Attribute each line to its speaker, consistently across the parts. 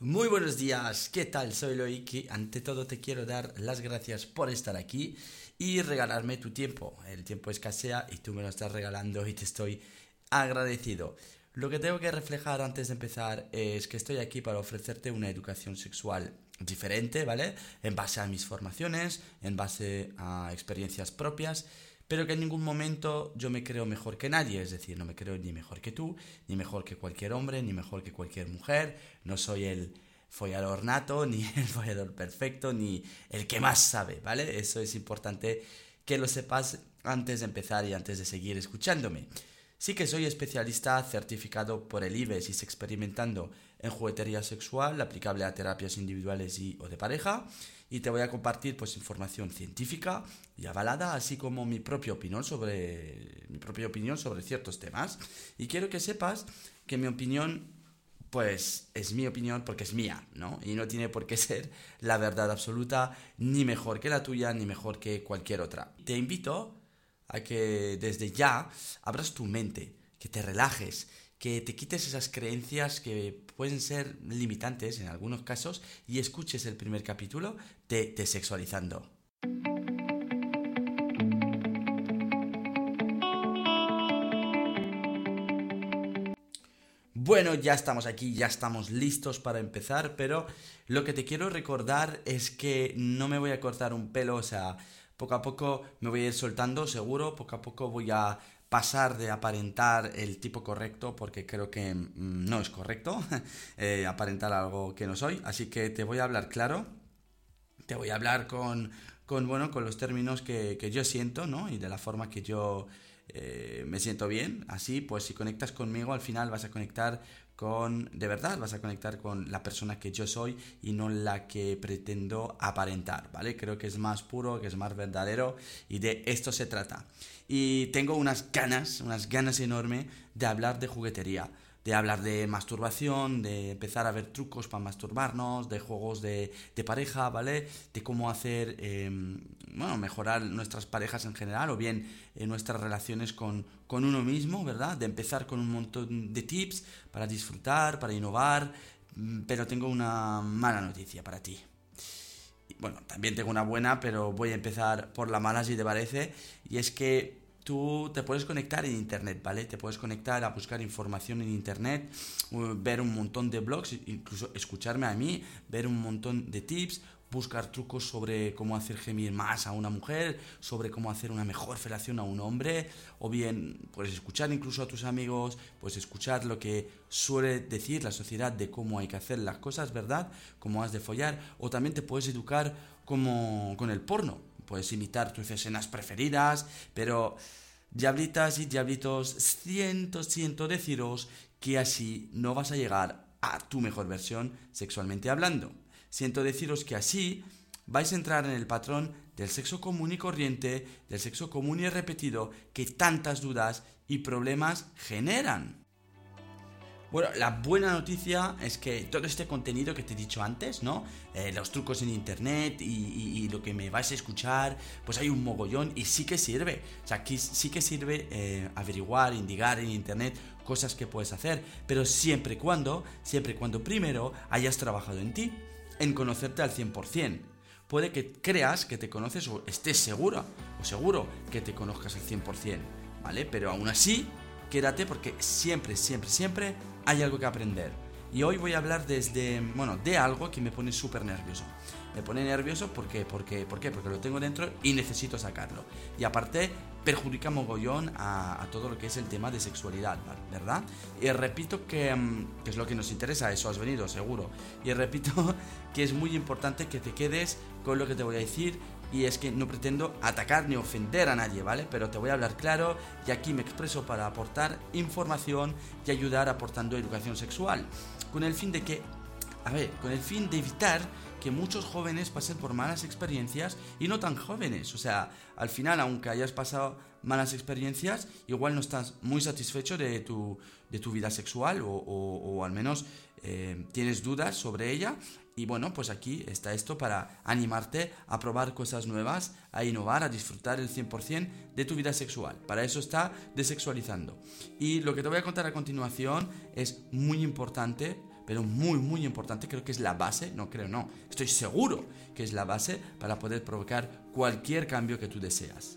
Speaker 1: Muy buenos días, ¿qué tal? Soy Loiki. Ante todo te quiero dar las gracias por estar aquí y regalarme tu tiempo. El tiempo escasea y tú me lo estás regalando y te estoy agradecido. Lo que tengo que reflejar antes de empezar es que estoy aquí para ofrecerte una educación sexual diferente, ¿vale? En base a mis formaciones, en base a experiencias propias pero que en ningún momento yo me creo mejor que nadie, es decir, no me creo ni mejor que tú, ni mejor que cualquier hombre, ni mejor que cualquier mujer, no soy el follador nato, ni el follador perfecto, ni el que más sabe, ¿vale? Eso es importante que lo sepas antes de empezar y antes de seguir escuchándome. Sí que soy especialista certificado por el IBES y experimentando en juguetería sexual aplicable a terapias individuales y o de pareja y te voy a compartir pues información científica y avalada así como mi propia opinión sobre mi propia opinión sobre ciertos temas y quiero que sepas que mi opinión pues es mi opinión porque es mía, ¿no? Y no tiene por qué ser la verdad absoluta, ni mejor que la tuya, ni mejor que cualquier otra. Te invito a que desde ya abras tu mente, que te relajes, que te quites esas creencias que pueden ser limitantes en algunos casos y escuches el primer capítulo de Desexualizando. Bueno, ya estamos aquí, ya estamos listos para empezar, pero lo que te quiero recordar es que no me voy a cortar un pelo, o sea, poco a poco me voy a ir soltando, seguro, poco a poco voy a pasar de aparentar el tipo correcto, porque creo que mm, no es correcto eh, aparentar algo que no soy, así que te voy a hablar claro, te voy a hablar con, con bueno, con los términos que, yo siento, ¿no? Y de la forma que yo eh, me siento bien, así pues si conectas conmigo al final vas a conectar con, de verdad, vas a conectar con la persona que yo soy y no la que pretendo aparentar, ¿vale? Creo que es más puro, que es más verdadero y de esto se trata. Y tengo unas ganas, unas ganas enormes de hablar de juguetería de hablar de masturbación, de empezar a ver trucos para masturbarnos, de juegos de, pareja, ¿vale? De cómo hacer, em, bueno, mejorar nuestras parejas en general o bien en nuestras relaciones con, con uno mismo, ¿verdad? De empezar con un montón de tips para disfrutar, para innovar, mm, pero tengo una mala noticia para ti. Bueno, también tengo una buena, pero voy a empezar por la mala si te parece, y es que tú te puedes conectar en Internet, ¿vale? Te puedes conectar a buscar información en Internet, ver un montón de blogs, incluso escucharme a mí, ver un montón de tips, buscar trucos sobre cómo hacer gemir más a una mujer, sobre cómo hacer una mejor relación a un hombre, o bien puedes escuchar incluso a tus amigos, puedes escuchar lo que suele decir la sociedad de cómo hay que hacer las cosas, ¿verdad? Cómo has de follar, o también te puedes educar como con el porno, puedes imitar tus escenas preferidas, pero diablitas y diablitos, siento, siento deciros que así no vas a llegar a tu mejor versión sexualmente hablando. Siento deciros que así vais a entrar en el patrón del sexo común y corriente, del sexo común y repetido que tantas dudas y problemas generan. Bueno, la buena noticia es que todo este contenido que te he dicho antes, ¿no? Eh, los trucos en internet y, lo que me vais a escuchar, pues hay un mogollón y sí que sirve. O sea, aquí sí que sirve eh, averiguar, indigar en internet cosas que puedes hacer, pero siempre y cuando, siempre y cuando primero hayas trabajado en ti, en conocerte al 100%. Puede que creas que te conoces o estés segura o seguro que te conozcas al 100%, ¿vale? Pero aún así, quédate porque siempre, siempre, siempre hay algo que aprender. Y hoy voy a hablar desde, bueno, de algo que me pone súper nervioso. Me pone nervioso porque, porque, ¿por qué? Porque lo tengo dentro y necesito sacarlo. Y aparte, perjudica mogollón a, todo lo que es el tema de sexualidad, ¿verdad? Y repito que, mm, que, es lo que nos interesa, eso has venido, seguro. Y repito que es muy importante que te quedes con lo que te voy a decir y es que no pretendo atacar ni ofender a nadie, ¿vale? Pero te voy a hablar claro y aquí me expreso para aportar información y ayudar aportando educación sexual, con el fin de que, a ver, con el fin de evitar que muchos jóvenes pasen por malas experiencias y no tan jóvenes, o sea, al final, aunque hayas pasado malas experiencias, igual no estás muy satisfecho de tu, de tu vida sexual o, al menos eh, tienes dudas sobre ella y bueno, pues aquí está esto para animarte a probar cosas nuevas, a innovar, a disfrutar el 100% de tu vida sexual. Para eso está desexualizando. Y lo que te voy a contar a continuación es muy importante pero muy, muy importante, creo que es la base, no creo, no, estoy seguro que es la base para poder provocar cualquier cambio que tú deseas.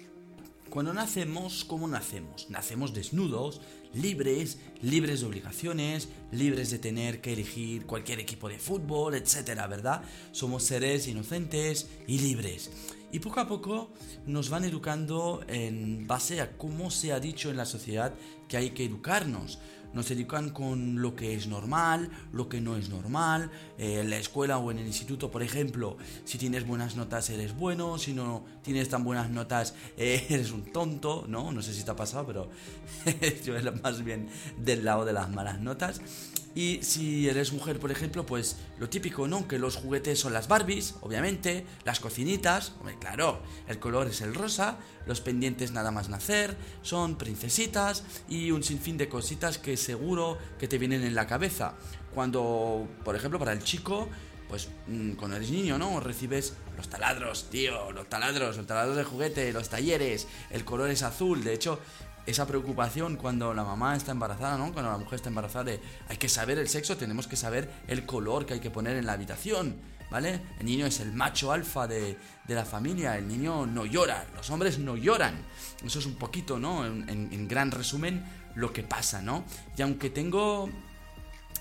Speaker 1: Cuando nacemos, ¿cómo nacemos? Nacemos desnudos, libres, libres de obligaciones, libres de tener que elegir cualquier equipo de fútbol, etcétera, ¿verdad? Somos seres inocentes y libres. Y poco a poco nos van educando en base a cómo se ha dicho en la sociedad que hay que educarnos nos educan con lo que es normal, lo que no es normal. Eh, en la escuela o en el instituto, por ejemplo, si tienes buenas notas eres bueno, si no tienes tan buenas notas eh, eres un tonto, ¿no? No sé si te ha pasado, pero yo era más bien del lado de las malas notas. Y si eres mujer, por ejemplo, pues lo típico, ¿no? Que los juguetes son las Barbies, obviamente, las cocinitas, hombre, claro, el color es el rosa, los pendientes nada más nacer, son princesitas y un sinfín de cositas que seguro que te vienen en la cabeza. Cuando, por ejemplo, para el chico, pues mm, cuando eres niño, ¿no? Recibes los taladros, tío, los taladros, los taladros de juguete, los talleres, el color es azul, de hecho, esa preocupación cuando la mamá está embarazada, ¿no? Cuando la mujer está embarazada de hay que saber el sexo, tenemos que saber el color que hay que poner en la habitación, ¿vale? El niño es el macho alfa de, la familia, el niño no llora, los hombres no lloran. Eso es un poquito, ¿no? en gran resumen, lo que pasa, ¿no? Y aunque tengo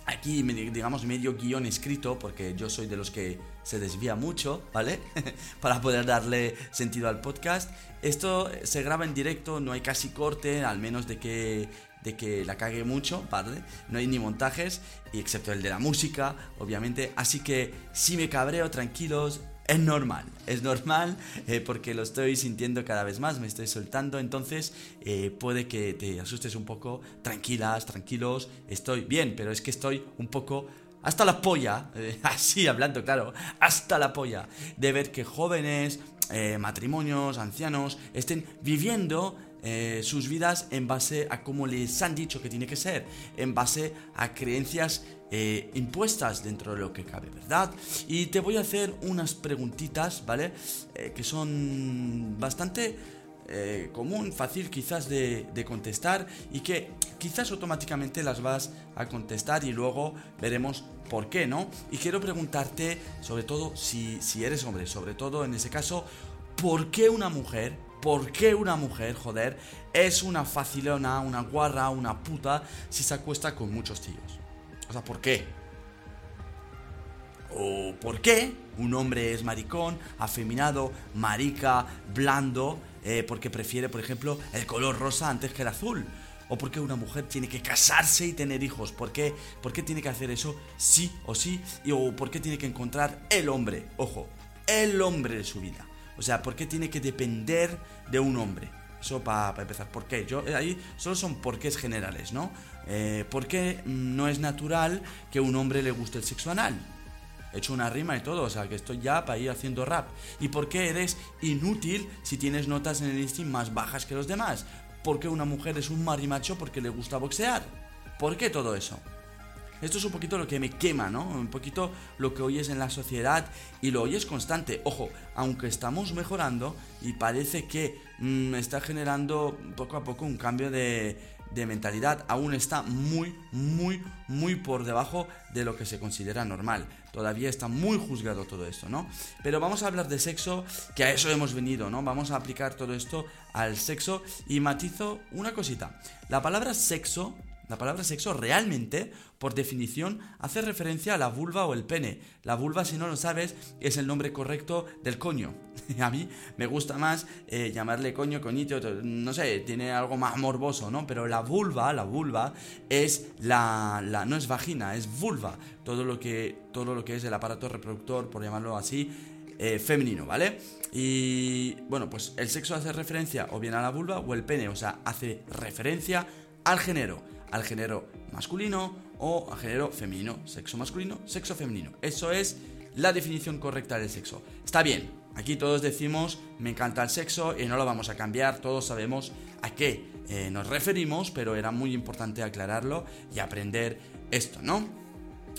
Speaker 1: aquí, digamos, medio guion escrito, porque yo soy de los que se desvía mucho, ¿vale? Para poder darle sentido al podcast. Esto se graba en directo, no hay casi corte, al menos de que de que la cague mucho, ¿vale? No hay ni montajes, y excepto el de la música, obviamente. Así que si me cabreo, tranquilos, es normal, es normal eh, porque lo estoy sintiendo cada vez más, me estoy soltando, entonces eh, puede que te asustes un poco, tranquilas, tranquilos, estoy bien, pero es que estoy un poco hasta la polla, eh, así hablando, claro, hasta la polla, de ver que jóvenes, matrimonios, ancianos, estén viviendo sus vidas en base a cómo les han dicho que tiene que ser, en base a creencias eh, impuestas dentro de lo que cabe, ¿verdad? Y te voy a hacer unas preguntitas, ¿vale? Eh, que son bastante eh, común, fácil quizás de, contestar y que quizás automáticamente las vas a contestar y luego veremos por qué, ¿no? Y quiero preguntarte, sobre todo si, si eres hombre, sobre todo en ese caso, ¿por qué una mujer ¿Por qué una mujer, joder, es una facilona, una guarra, una puta si se acuesta con muchos tíos? O sea, ¿por qué? ¿O por qué un hombre es maricón, afeminado, marica, blando, eh, porque prefiere, por ejemplo, el color rosa antes que el azul? ¿O por qué una mujer tiene que casarse y tener hijos? ¿Por qué, ¿Por qué tiene que hacer eso sí o sí? ¿O por qué tiene que encontrar el hombre? Ojo, el hombre de su vida. O sea, ¿por qué tiene que depender de un hombre? Eso para empezar. ¿Por qué? Yo, eh, ahí solo son porqués generales, ¿no? Eh, ¿Por qué no es natural que un hombre le guste el sexo anal? He hecho una rima y todo, o sea que estoy ya para ir haciendo rap. ¿Y por qué eres inútil si tienes notas en el instinct más bajas que los demás? ¿Por qué una mujer es un marimacho porque le gusta boxear? ¿Por qué todo eso? Esto es un poquito lo que me quema, ¿no? Un poquito lo que oyes en la sociedad y lo oyes constante. Ojo, aunque estamos mejorando y parece que mm, está generando poco a poco un cambio de, de mentalidad, aún está muy, muy, muy por debajo de lo que se considera normal. Todavía está muy juzgado todo esto, ¿no? Pero vamos a hablar de sexo, que a eso hemos venido, ¿no? Vamos a aplicar todo esto al sexo y matizo una cosita. La palabra sexo la palabra sexo realmente, por definición, hace referencia a la vulva o el pene. La vulva, si no lo sabes, es el nombre correcto del coño. a mí me gusta más eh, llamarle coño, coñito, no sé, tiene algo más morboso, ¿no? Pero la vulva, la vulva, es la, la no es vagina, es vulva. Todo lo que, todo lo que es el aparato reproductor, por llamarlo así, eh, femenino, ¿vale? Y bueno, pues el sexo hace referencia o bien a la vulva o el pene, o sea, hace referencia al género al género masculino o al género femenino, sexo masculino, sexo femenino. Eso es la definición correcta del sexo. Está bien, aquí todos decimos me encanta el sexo y no lo vamos a cambiar, todos sabemos a qué eh, nos referimos, pero era muy importante aclararlo y aprender esto, ¿no?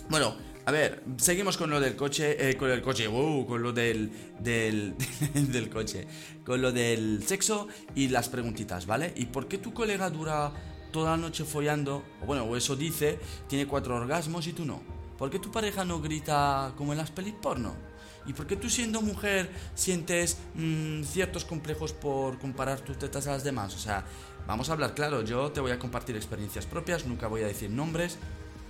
Speaker 1: Bueno, a ver, seguimos con lo del coche, eh, con el coche, uh, con lo del, del, del coche, con lo del sexo y las preguntitas, ¿vale? ¿Y por qué tu colega dura toda la noche follando, o bueno, o eso dice, tiene cuatro orgasmos y tú no. ¿Por qué tu pareja no grita como en las pelis porno? ¿Y por qué tú siendo mujer sientes mm, ciertos complejos por comparar tus tetas a las demás? O sea, vamos a hablar claro, yo te voy a compartir experiencias propias, nunca voy a decir nombres,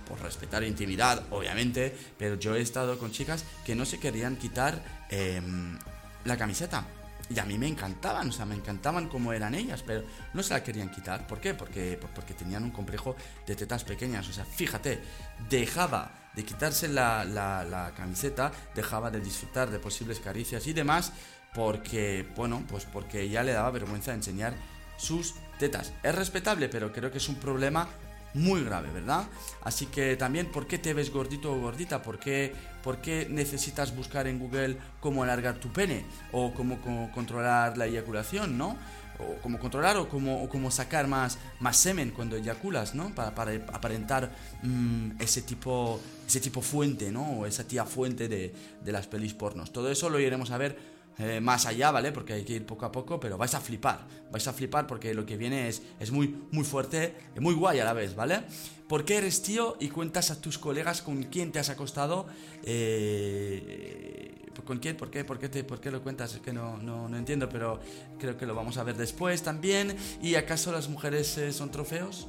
Speaker 1: por respetar intimidad, obviamente, pero yo he estado con chicas que no se querían quitar em, la camiseta. Y a mí me encantaban, o sea, me encantaban como eran ellas, pero no se la querían quitar. ¿Por qué? Porque, porque tenían un complejo de tetas pequeñas. O sea, fíjate, dejaba de quitarse la, la, camiseta, dejaba de disfrutar de posibles caricias y demás, porque, bueno, pues porque ya le daba vergüenza enseñar sus tetas. Es respetable, pero creo que es un problema muy grave, ¿verdad? Así que también, ¿por qué te ves gordito o gordita? ¿Por qué, por qué necesitas buscar en Google cómo alargar tu pene? O cómo, controlar la eyaculación, ¿no? O cómo controlar o cómo, cómo sacar más, más semen cuando eyaculas, ¿no? Para, para aparentar mm, ese, tipo, ese tipo fuente, ¿no? O esa tía fuente de, de las pelis pornos. Todo eso lo iremos a ver eh, más allá, ¿vale? Porque hay que ir poco a poco, pero vais a flipar, vais a flipar porque lo que viene es, es muy, muy fuerte, muy guay a la vez, ¿vale? ¿Por qué eres tío y cuentas a tus colegas con quién te has acostado? Eh, ¿Con quién? ¿Por qué? ¿Por qué, te, ¿Por qué lo cuentas? Es que no, no, no, entiendo, pero creo que lo vamos a ver después también. ¿Y acaso las mujeres eh, son trofeos?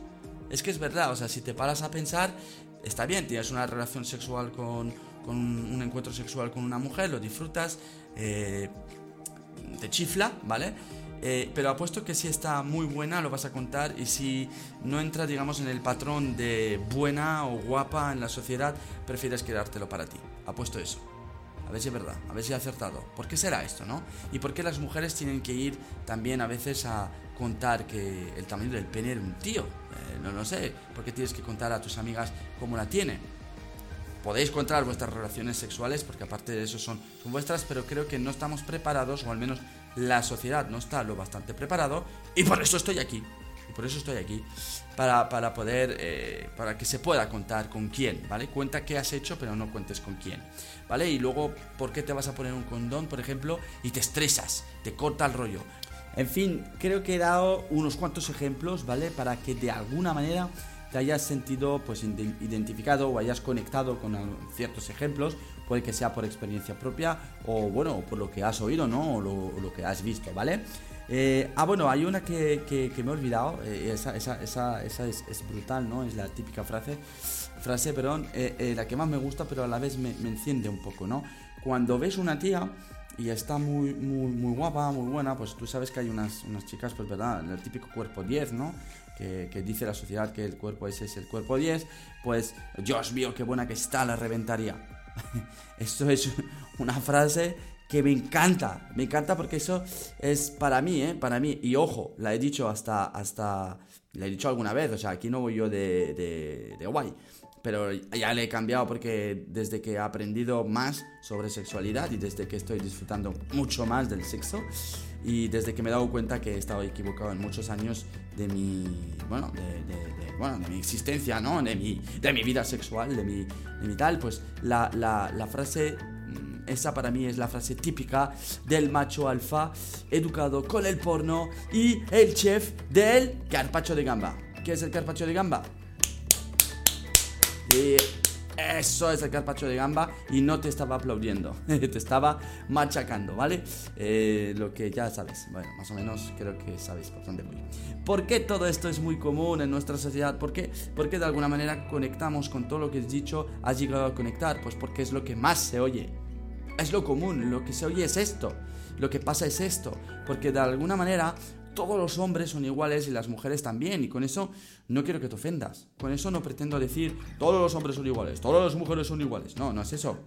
Speaker 1: Es que es verdad, o sea, si te paras a pensar, está bien, tienes una relación sexual con, con un encuentro sexual con una mujer, lo disfrutas, eh, te chifla, ¿vale? Eh, pero apuesto que si está muy buena lo vas a contar y si no entra, digamos, en el patrón de buena o guapa en la sociedad, prefieres quedártelo para ti. Apuesto eso. A ver si es verdad, a ver si he acertado. ¿Por qué será esto, no? Y por qué las mujeres tienen que ir también a veces a contar que el tamaño del pene era un tío. Eh, no lo sé. ¿Por qué tienes que contar a tus amigas cómo la tiene? Podéis contar vuestras relaciones sexuales, porque aparte de eso son, son vuestras, pero creo que no estamos preparados, o al menos la sociedad no está lo bastante preparado, y por eso estoy aquí. Y por eso estoy aquí, para, para poder, eh, para que se pueda contar con quién, ¿vale? Cuenta qué has hecho, pero no cuentes con quién, ¿vale? Y luego, ¿por qué te vas a poner un condón, por ejemplo, y te estresas, te corta el rollo? En fin, creo que he dado unos cuantos ejemplos, ¿vale? Para que de alguna manera te hayas sentido pues identificado o hayas conectado con ciertos ejemplos, puede que sea por experiencia propia o bueno, por lo que has oído, ¿no? O lo, que has visto, ¿vale? Eh, ah, bueno, hay una que, me he olvidado, eh, esa, esa, esa, esa es, brutal, ¿no? Es la típica frase, frase, perdón, eh, la que más me gusta, pero a la vez me, me enciende un poco, ¿no? Cuando ves una tía y está muy, muy, muy guapa, muy buena, pues tú sabes que hay unas, unas chicas, pues verdad, el típico cuerpo 10, ¿no? Que, dice la sociedad que el cuerpo ese es el cuerpo 10, pues Dios mío, qué buena que está, la reventaría. Esto es una frase que me encanta, me encanta porque eso es para mí, ¿eh? Para mí, y ojo, la he dicho hasta, hasta, la he dicho alguna vez, o sea, aquí no voy yo de, de, de guay, pero ya le he cambiado porque desde que he aprendido más sobre sexualidad y desde que estoy disfrutando mucho más del sexo y desde que me he dado cuenta que he estado equivocado en muchos años de mi, bueno, de, bueno, de mi existencia, ¿no? De mi, de mi vida sexual, de mi, de mi tal, pues la, la, frase mm, esa para mí es la frase típica del macho alfa educado con el porno y el chef del carpacho de gamba. ¿Qué es el carpacho de gamba? Y eso es el carpacho de gamba y no te estaba aplaudiendo, te estaba machacando, ¿vale? Eh, lo que ya sabes, bueno, más o menos creo que sabéis por dónde voy. ¿Por qué todo esto es muy común en nuestra sociedad? ¿Por qué? Porque de alguna manera conectamos con todo lo que has dicho, has llegado a conectar, pues porque es lo que más se oye. Es lo común, lo que se oye es esto, lo que pasa es esto, porque de alguna manera todos los hombres son iguales y las mujeres también. Y con eso no quiero que te ofendas. Con eso no pretendo decir todos los hombres son iguales, todas las mujeres son iguales. No, no es eso.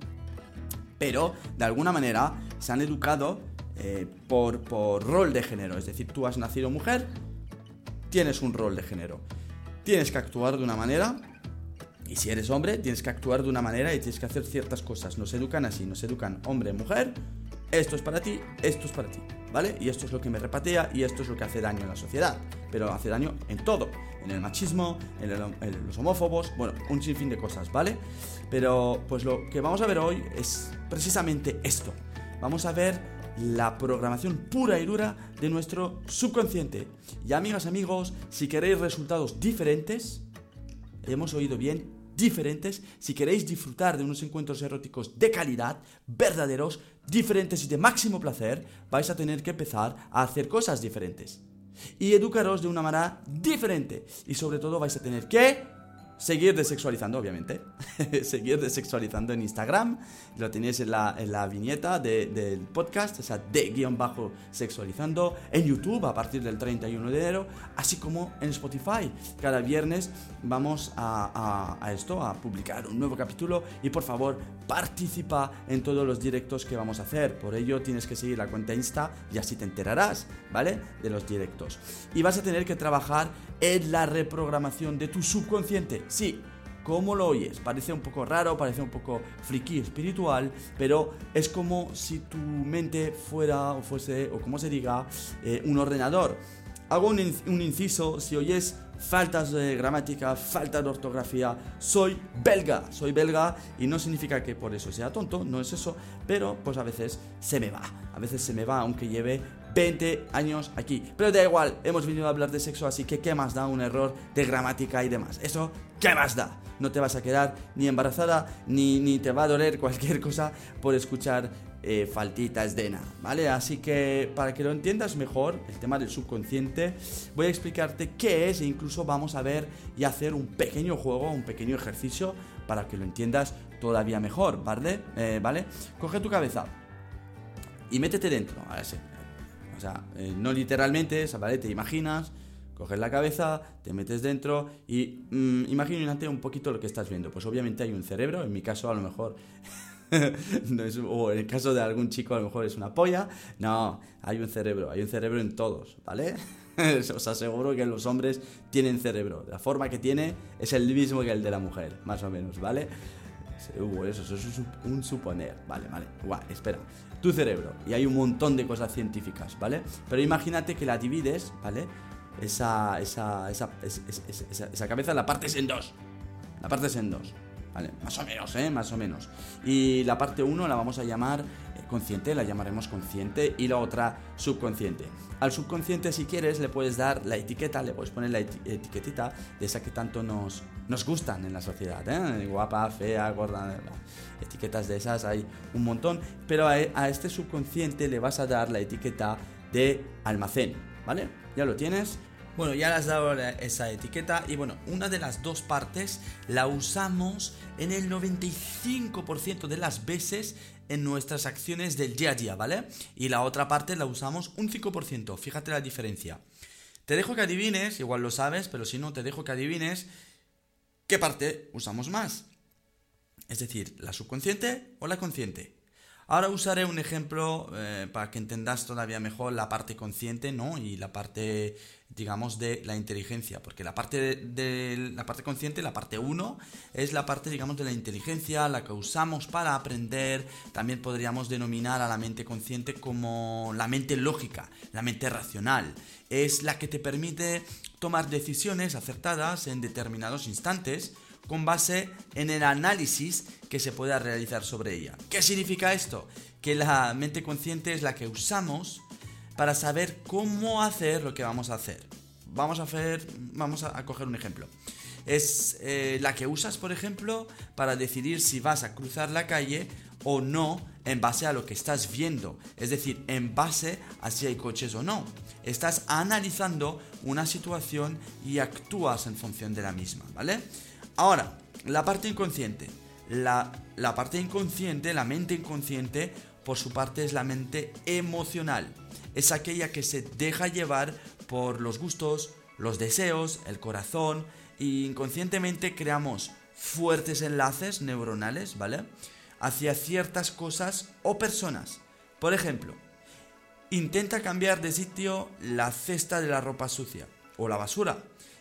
Speaker 1: Pero de alguna manera se han educado eh, por, por rol de género. Es decir, tú has nacido mujer, tienes un rol de género. Tienes que actuar de una manera. Y si eres hombre, tienes que actuar de una manera y tienes que hacer ciertas cosas. Nos educan así, nos educan hombre, mujer. Esto es para ti, esto es para ti. ¿vale? Y esto es lo que me repatea y esto es lo que hace daño en la sociedad. Pero hace daño en todo, en el machismo, en, los homófobos, bueno, un sinfín de cosas, ¿vale? Pero pues lo que vamos a ver hoy es precisamente esto. Vamos a ver la programación pura y dura de nuestro subconsciente. Y amigas, amigos, si queréis resultados diferentes, hemos oído bien, diferentes, si queréis disfrutar de unos encuentros eróticos de calidad, verdaderos, diferentes y de máximo placer, vais a tener que empezar a hacer cosas diferentes. Y educaros de una manera diferente. Y sobre todo vais a tener que seguir desexualizando, obviamente. seguir desexualizando en Instagram. Lo tenéis en la, viñeta del podcast, o sea, de guion bajo sexualizando. En YouTube a partir del 31 de enero. Así como en Spotify. Cada viernes vamos a, a esto, a publicar un nuevo capítulo. Y por favor, participa en todos los directos que vamos a hacer. Por ello tienes que seguir la cuenta Insta y así te enterarás, ¿vale? De los directos. Y vas a tener que trabajar en la reprogramación de tu subconsciente. Sí, ¿cómo lo oyes? Parece un poco raro, parece un poco friki espiritual, pero es como si tu mente fuera o fuese, o como se diga, eh, un ordenador. Hago un, un inciso, si oyes faltas de gramática, falta de ortografía. Soy belga, soy belga y no significa que por eso sea tonto, no es eso, pero pues a veces se me va, a veces se me va aunque lleve 20 años aquí. Pero da igual, hemos venido a hablar de sexo, así que ¿qué más da un error de gramática y demás? Eso, ¿qué más da? No te vas a quedar ni embarazada, ni, ni te va a doler cualquier cosa por escuchar eh, faltitas de nada, ¿vale? Así que para que lo entiendas mejor, el tema del subconsciente, voy a explicarte qué es e incluso vamos a ver y hacer un pequeño juego, un pequeño ejercicio para que lo entiendas todavía mejor, ¿vale? Eh, ¿vale? Coge tu cabeza y métete dentro, o sea, eh, no literalmente, ¿vale? Te imaginas, coges la cabeza, te metes dentro y mm, imagínate un poquito lo que estás viendo. Pues obviamente hay un cerebro, en mi caso a lo mejor no o en el caso de algún chico a lo mejor es una polla. No, hay un cerebro, hay un cerebro en todos, ¿vale? Os aseguro que los hombres tienen cerebro. La forma que tiene es el mismo que el de la mujer, más o menos, ¿vale? Uh, eso, eso es un suponer. Vale, vale. Guau, espera. Tu cerebro. Y hay un montón de cosas científicas, ¿vale? Pero imagínate que la divides, ¿vale? Esa, esa, esa, esa, cabeza la partes en dos. La partes en dos. Más o menos, ¿eh? Más o menos. Y la parte 1 la vamos a llamar eh, consciente, la llamaremos consciente, y la otra subconsciente. Al subconsciente, si quieres, le puedes dar la etiqueta, le puedes poner la etiquetita de esa que tanto nos, nos gustan en la sociedad, ¿eh? Guapa, fea, gorda, etiquetas de esas hay un montón, pero a, este subconsciente le vas a dar la etiqueta de almacén, ¿vale? Ya lo tienes, bueno, ya le has dado esa etiqueta y bueno, una de las dos partes la usamos en el 95% de las veces en nuestras acciones del día a día, ¿vale? Y la otra parte la usamos un 5%, fíjate la diferencia. Te dejo que adivines, igual lo sabes, pero si no, te dejo que adivines qué parte usamos más. Es decir, la subconsciente o la consciente. Ahora usaré un ejemplo eh, para que entendas todavía mejor la parte consciente, ¿no? Y la parte, digamos, de la inteligencia. Porque la parte de, la parte consciente, la parte 1, es la parte, digamos, de la inteligencia, la que usamos para aprender. También podríamos denominar a la mente consciente como la mente lógica, la mente racional. Es la que te permite tomar decisiones acertadas en determinados instantes con base en el análisis que se pueda realizar sobre ella. ¿Qué significa esto? Que la mente consciente es la que usamos para saber cómo hacer lo que vamos a hacer. Vamos a hacer, vamos a, coger un ejemplo. Es eh, la que usas, por ejemplo, para decidir si vas a cruzar la calle o no en base a lo que estás viendo. Es decir, en base a si hay coches o no. Estás analizando una situación y actúas en función de la misma, ¿vale? Ahora, la parte inconsciente. La, parte inconsciente, la mente inconsciente, por su parte es la mente emocional. Es aquella que se deja llevar por los gustos, los deseos, el corazón e inconscientemente creamos fuertes enlaces neuronales, ¿vale? Hacia ciertas cosas o personas. Por ejemplo, intenta cambiar de sitio la cesta de la ropa sucia o la basura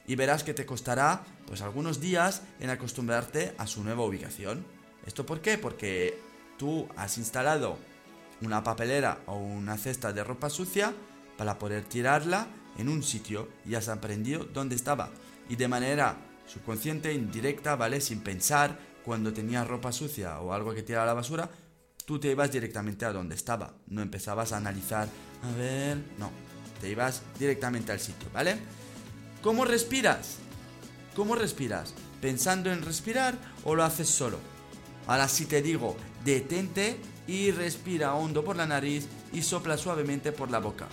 Speaker 1: y verás que te costará pues algunos días en acostumbrarte a su nueva ubicación. ¿Esto por qué? Porque tú has instalado una papelera o una cesta de ropa sucia para poder tirarla en un sitio y has aprendido dónde estaba. Y de manera subconsciente, indirecta, ¿vale? Sin pensar, cuando tenías ropa sucia o algo que tirar a la basura, tú te ibas directamente a donde estaba. No empezabas a analizar, a ver, no, te ibas directamente al sitio, ¿vale? ¿Cómo respiras? ¿Cómo respiras? pensando en respirar o lo haces solo? Ahora si te digo, detente y respira hondo por la nariz y sopla suavemente por la boca.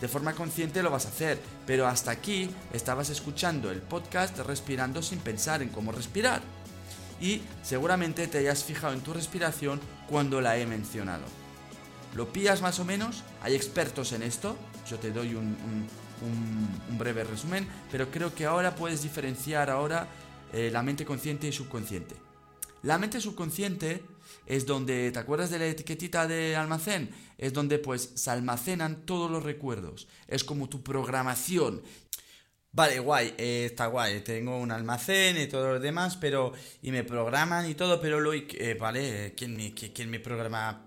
Speaker 1: De forma consciente lo vas a hacer, pero hasta aquí estabas escuchando el podcast respirando sin pensar en cómo respirar. Y seguramente te hayas fijado en tu respiración cuando la he mencionado. ¿Lo pillas más o menos? Hay expertos en esto. Yo te doy un, breve resumen, pero creo que ahora puedes diferenciar ahora eh, la mente consciente y subconsciente. La mente subconsciente es donde, ¿te acuerdas de la etiquetita de almacén? Es donde pues se almacenan todos los recuerdos. Es como tu programación. Vale, guay, eh, está guay, tengo un almacén y todo lo demás, pero... Y me programan y todo, pero lo... Eh, vale, ¿quién me, quién me programa...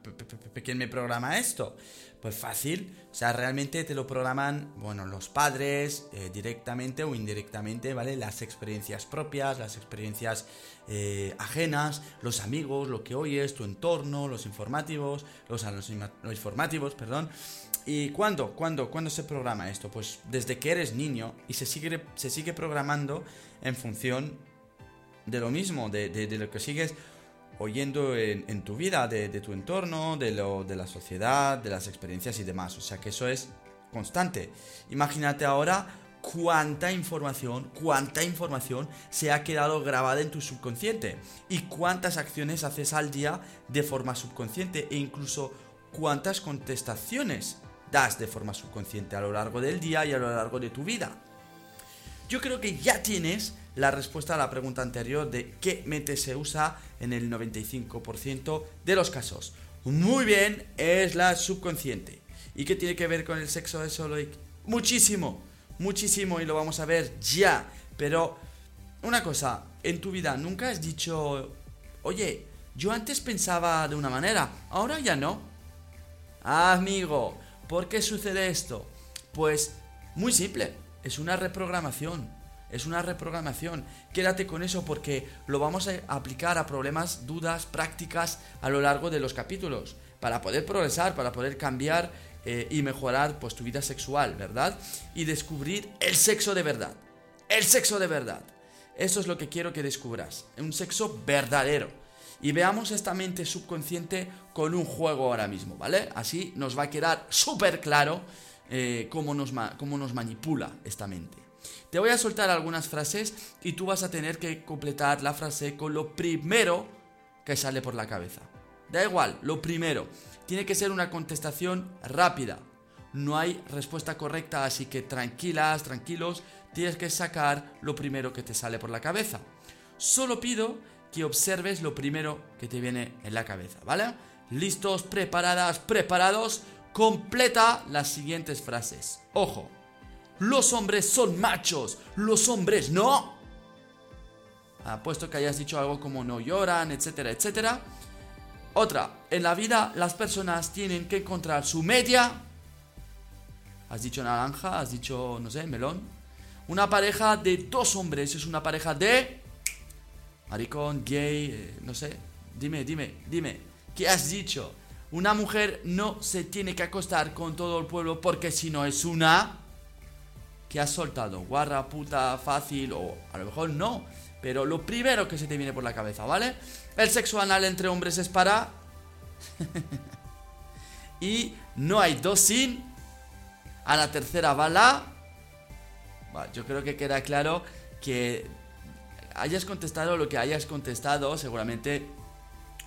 Speaker 1: ¿Quién me programa esto? Pues fácil, o sea, realmente te lo programan, bueno, los padres, eh, directamente o indirectamente, ¿vale? Las experiencias propias, las experiencias eh, ajenas, los amigos, lo que oyes, tu entorno, los informativos, los, los, informativos, perdón. ¿Y cuándo? ¿Cuándo? ¿Cuándo se programa esto? Pues desde que eres niño y se sigue, se sigue programando en función de lo mismo, de, de lo que sigues oyendo en, tu vida, de, tu entorno, de, lo, de la sociedad, de las experiencias y demás. O sea que eso es constante. Imagínate ahora cuánta información, cuánta información se ha quedado grabada en tu subconsciente y cuántas acciones haces al día de forma subconsciente e incluso cuántas contestaciones das de forma subconsciente a lo largo del día y a lo largo de tu vida. Yo creo que ya tienes la respuesta a la pregunta anterior de qué mente se usa en el 95% de los casos. Muy bien, es la subconsciente. ¿Y qué tiene que ver con el sexo eso, Muchísimo, muchísimo y lo vamos a ver ya. Pero una cosa, en tu vida nunca has dicho, oye, yo antes pensaba de una manera, ahora ya no. amigo, ¿por qué sucede esto? Pues muy simple, es una reprogramación. Es una reprogramación. Quédate con eso porque lo vamos a aplicar a problemas, dudas, prácticas a lo largo de los capítulos. Para poder progresar, para poder cambiar eh, y mejorar pues, tu vida sexual, ¿verdad? Y descubrir el sexo de verdad. El sexo de verdad. Eso es lo que quiero que descubras. Un sexo verdadero. Y veamos esta mente subconsciente con un juego ahora mismo, ¿vale? Así nos va a quedar súper claro eh, cómo, nos cómo nos manipula esta mente. Te voy a soltar algunas frases y tú vas a tener que completar la frase con lo primero que sale por la cabeza. Da igual, lo primero. Tiene que ser una contestación rápida. No hay respuesta correcta, así que tranquilas, tranquilos, tienes que sacar lo primero que te sale por la cabeza. Solo pido que observes lo primero que te viene en la cabeza, ¿vale? Listos, preparadas, preparados completa las siguientes frases. Ojo, los hombres son machos, los hombres no. Apuesto que hayas dicho algo como no lloran, etcétera, etcétera. Otra, en la vida las personas tienen que encontrar su media. Has dicho naranja, has dicho, no sé, melón. Una pareja de dos hombres es una pareja de... Maricón, gay, eh, no sé. Dime, dime, dime. ¿Qué has dicho? Una mujer no se tiene que acostar con todo el pueblo porque si no es una que has soltado. Guarra, puta, fácil o a lo mejor no. Pero lo primero que se te viene por la cabeza, ¿vale? El sexo anal entre hombres es para... y no hay dos sin... A la tercera bala... yo creo que queda claro que hayas contestado lo que hayas contestado, seguramente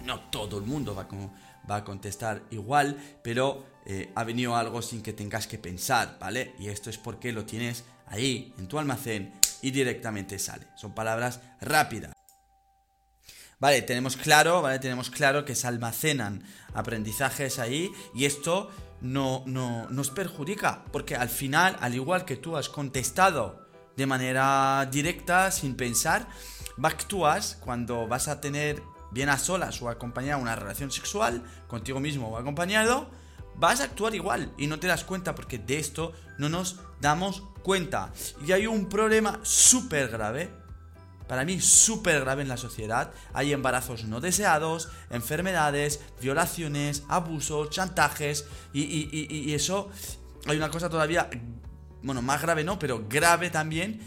Speaker 1: no todo el mundo va como va a contestar igual, pero eh, ha venido algo sin que tengas que pensar, ¿vale? Y esto es porque lo tienes ahí, en tu almacén, y directamente sale. Son palabras rápidas. Vale, tenemos claro, ¿vale? Tenemos claro que se almacenan aprendizajes ahí y esto no, no nos perjudica, porque al final, al igual que tú has contestado de manera directa, sin pensar, actúas cuando vas a tener bien a solas o acompañado una relación sexual, contigo mismo o acompañado, vas a actuar igual y no te das cuenta porque de esto no nos damos cuenta. Y hay un problema súper grave, para mí súper grave en la sociedad. Hay embarazos no deseados, enfermedades, violaciones, abusos, chantajes y, y eso, hay una cosa todavía, bueno, más grave no, pero grave también,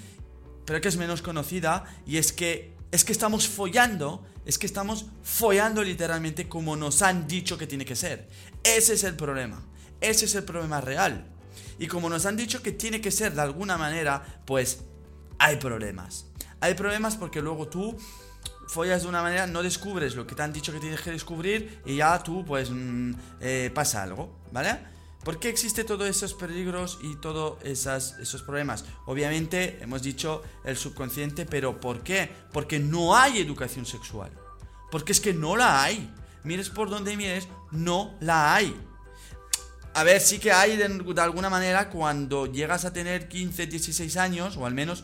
Speaker 1: pero que es menos conocida y es que es que estamos follando, es que estamos follando literalmente como nos han dicho que tiene que ser. Ese es el problema, ese es el problema real. Y como nos han dicho que tiene que ser de alguna manera, pues hay problemas. Hay problemas porque luego tú follas de una manera, no descubres lo que te han dicho que tienes que descubrir y ya tú pues mm, eh, pasa algo, ¿vale? ¿Por qué existe todos esos peligros y todos esos problemas? Obviamente hemos dicho el subconsciente, pero ¿por qué? Porque no hay educación sexual. Porque es que no la hay. Mires por donde mires, no la hay. A ver, sí que hay de, alguna manera cuando llegas a tener 15, 16 años, o al menos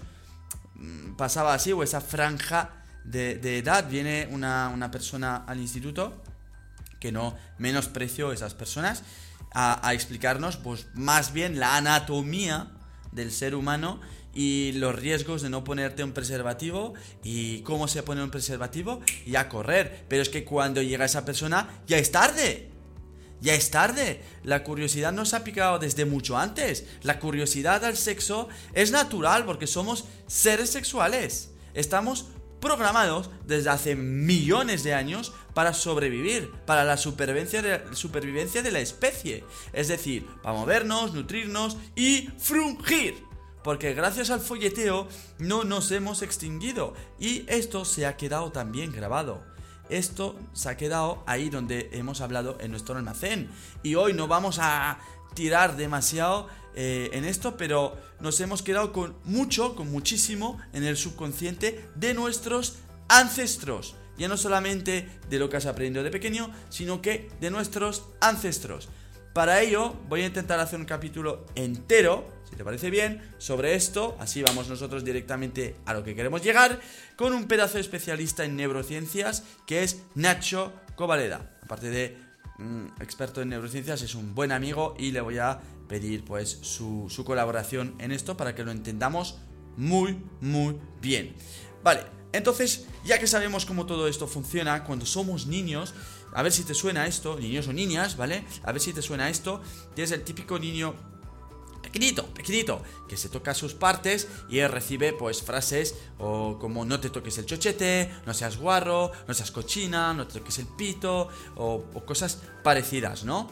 Speaker 1: mm, pasaba así, o esa franja de, edad, viene una, una persona al instituto, que no menosprecio esas personas, a, explicarnos pues más bien la anatomía del ser humano y los riesgos de no ponerte un preservativo y cómo se pone un preservativo y a correr. Pero es que cuando llega esa persona ya es tarde. Ya es tarde. La curiosidad nos ha picado desde mucho antes. La curiosidad al sexo es natural porque somos seres sexuales. Estamos programados desde hace millones de años para sobrevivir, para la supervivencia de, la especie. Es decir, para movernos, nutrirnos y frungir. Porque gracias al folleteo no nos hemos extinguido. Y esto se ha quedado también grabado. Esto se ha quedado ahí donde hemos hablado en nuestro almacén. Y hoy no vamos a tirar demasiado eh, en esto, pero nos hemos quedado con mucho, con muchísimo en el subconsciente de nuestros ancestros. Ya no solamente de lo que has aprendido de pequeño, sino que de nuestros ancestros. Para ello voy a intentar hacer un capítulo entero, si te parece bien, sobre esto. Así vamos nosotros directamente a lo que queremos llegar, con un pedazo especialista en neurociencias que es Nacho Covaleda. Aparte de mm, experto en neurociencias, es un buen amigo y le voy a pedir pues su, colaboración en esto para que lo entendamos muy, muy bien. Vale, entonces, ya que sabemos cómo todo esto funciona, cuando somos niños, a ver si te suena esto, niños o niñas, ¿vale? A ver si te suena esto, tienes el típico niño pequeñito, pequeñito, que se toca sus partes y él recibe pues frases o como no te toques el chochete, no seas guarro, no seas cochina, no te toques el pito o, o cosas parecidas, ¿no?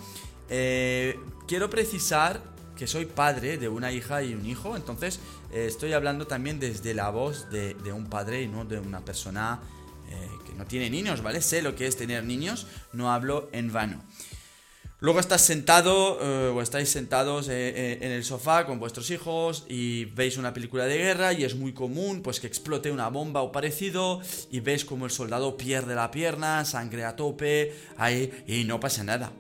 Speaker 1: Eh, quiero precisar que soy padre de una hija y un hijo, entonces eh, estoy hablando también desde la voz de, un padre y no de una persona eh, que no tiene niños, ¿vale? Sé lo que es tener niños, no hablo en vano. Luego estás sentado o estáis sentados en el sofá con vuestros hijos y veis una película de guerra y es muy común pues que explote una bomba o parecido y ves como el soldado pierde la pierna, sangre a tope, ahí y no pasa nada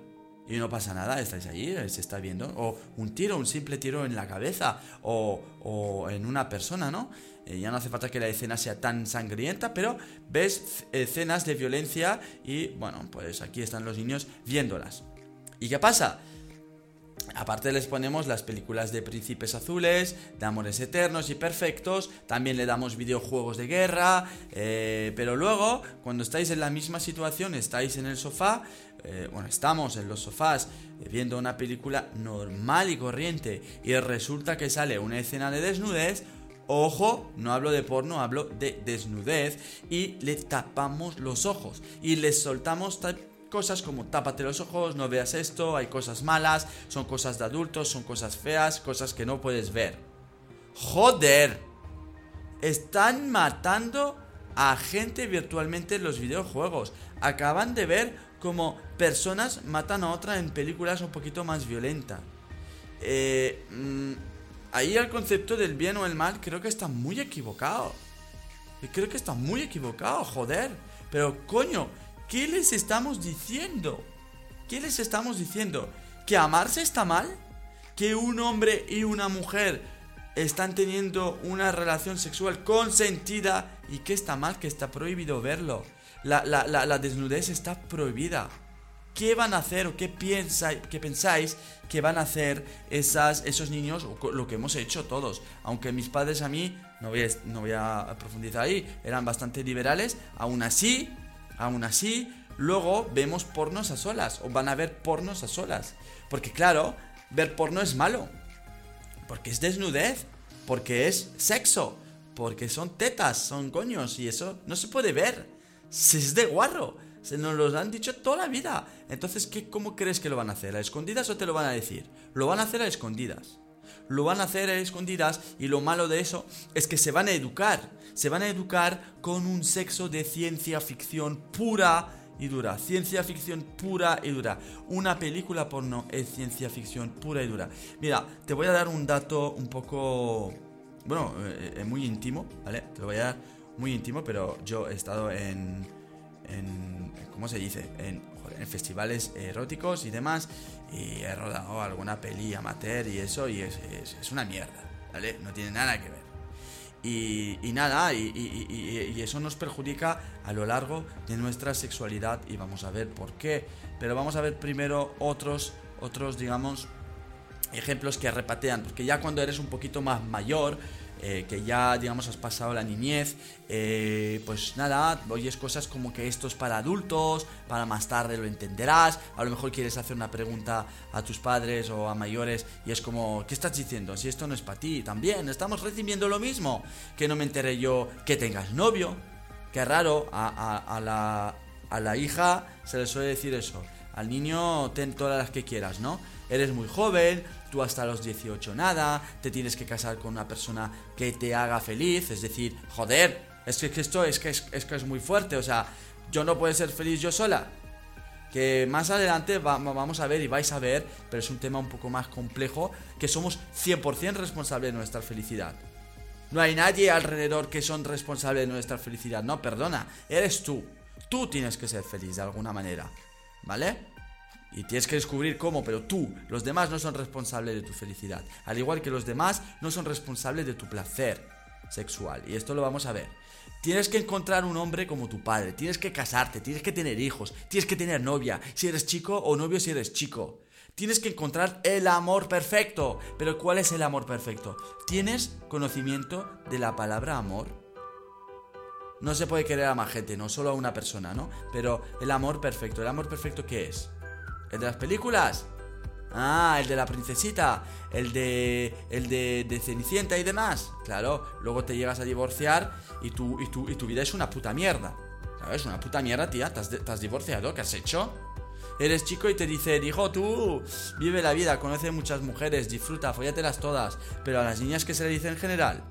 Speaker 1: y no pasa nada, estáis allí, se está viendo. O un tiro, un simple tiro en la cabeza o, o en una persona, ¿no? Eh, ya no hace falta que la escena sea tan sangrienta, pero ves escenas de violencia y bueno, pues aquí están los niños viéndolas. ¿Y qué pasa? Aparte les ponemos las películas de príncipes azules, de amores eternos y perfectos, también le damos videojuegos de guerra, eh, pero luego, cuando estáis en la misma situación, estáis en el sofá, eh, bueno, estamos en los sofás eh, viendo una película normal y corriente y resulta que sale una escena de desnudez, Ojo, no hablo de porno, hablo de desnudez y le tapamos los ojos y le soltamos cosas como tápate los ojos, no veas esto, hay cosas malas, son cosas de adultos, son cosas feas, cosas que no puedes ver. Joder, están matando a gente virtualmente en los videojuegos. Acaban de ver como personas matan a otra en películas un poquito más violentas. Eh, mm, ahí el concepto del bien o el mal creo que está muy equivocado. Creo que está muy equivocado, joder. Pero coño, ¿Qué les estamos diciendo? ¿Qué les estamos diciendo? ¿Que amarse está mal? ¿Que un hombre y una mujer están teniendo una relación sexual consentida y que está mal, que está prohibido verlo? La, desnudez está prohibida. ¿Qué van a hacer o qué, qué pensáis que van a hacer esos niños o lo que hemos hecho todos? Aunque mis padres a mí, no voy a profundizar ahí, eran bastante liberales, aún así Aún así, luego vemos pornos a solas o van a ver pornos a solas. Porque claro, ver porno es malo. Porque es desnudez. Porque es sexo. Porque son tetas, son coños, y eso no se puede ver. Se es de guarro. Se nos lo han dicho toda la vida. Entonces, ¿qué, ¿cómo crees que lo van a hacer? ¿A escondidas o te lo van a decir? Lo van a hacer a escondidas. Lo van a hacer a escondidas y lo malo de eso es que se van a educar. Se van a educar con un sexo de ciencia ficción pura y dura. Ciencia ficción pura y dura. Una película porno es ciencia ficción pura y dura. Mira, te voy a dar un dato un poco... Bueno, eh, muy íntimo, ¿vale? Te lo voy a dar muy íntimo, pero yo he estado en... en ¿Cómo se dice? En, en festivales eróticos y demás. Y he rodado alguna peli amateur y eso, y es, es, una mierda, ¿vale? No tiene nada que ver. Y, y nada, y, y, y, eso nos perjudica a lo largo de nuestra sexualidad y vamos a ver por qué. Pero vamos a ver primero otros, otros digamos, ejemplos que repatean, porque ya cuando eres un poquito más mayor, eh, que ya, digamos, has pasado la niñez, eh, pues nada, oyes cosas como que esto es para adultos, para más tarde lo entenderás, a lo mejor quieres hacer una pregunta a tus padres o a mayores y es como, ¿qué estás diciendo? Si esto no es para ti, también estamos recibiendo lo mismo, que no me enteré yo que tengas novio, qué raro, a, a, la, a la hija se le suele decir eso, al niño ten todas las que quieras, ¿no? Eres muy joven, tú hasta los 18 nada, te tienes que casar con una persona que te haga feliz, es decir, joder, es que esto es que es, muy fuerte, o sea, yo no puedo ser feliz yo sola. Que más adelante vamos a ver y vais a ver, pero es un tema un poco más complejo, que somos 100% responsables de nuestra felicidad. No hay nadie alrededor que son responsables de nuestra felicidad. No, perdona, eres tú. Tú tienes que ser feliz de alguna manera. ¿Vale? Y tienes que descubrir cómo, pero tú, los demás no son responsables de tu felicidad. Al igual que los demás no son responsables de tu placer sexual. Y esto lo vamos a ver. Tienes que encontrar un hombre como tu padre, tienes que casarte, tienes que tener hijos, tienes que tener novia, si eres chico o novio si eres chico. Tienes que encontrar el amor perfecto. Pero ¿cuál es el amor perfecto? ¿Tienes conocimiento de la palabra amor? No se puede querer a más gente, no solo a una persona, ¿no? Pero el amor perfecto, ¿el amor perfecto qué es? ¿El de las películas? Ah, el de la princesita, el de el de, de, Cenicienta y demás. Claro, luego te llegas a divorciar y tu, y tu, y tu vida es una puta mierda. ¿Sabes? Una puta mierda, tía. ¿Te has, divorciado? ¿Qué has hecho? Eres chico y te dice, hijo, tú vive la vida, conoce muchas mujeres, disfruta, follatelas todas. Pero a las niñas que se le dice en general,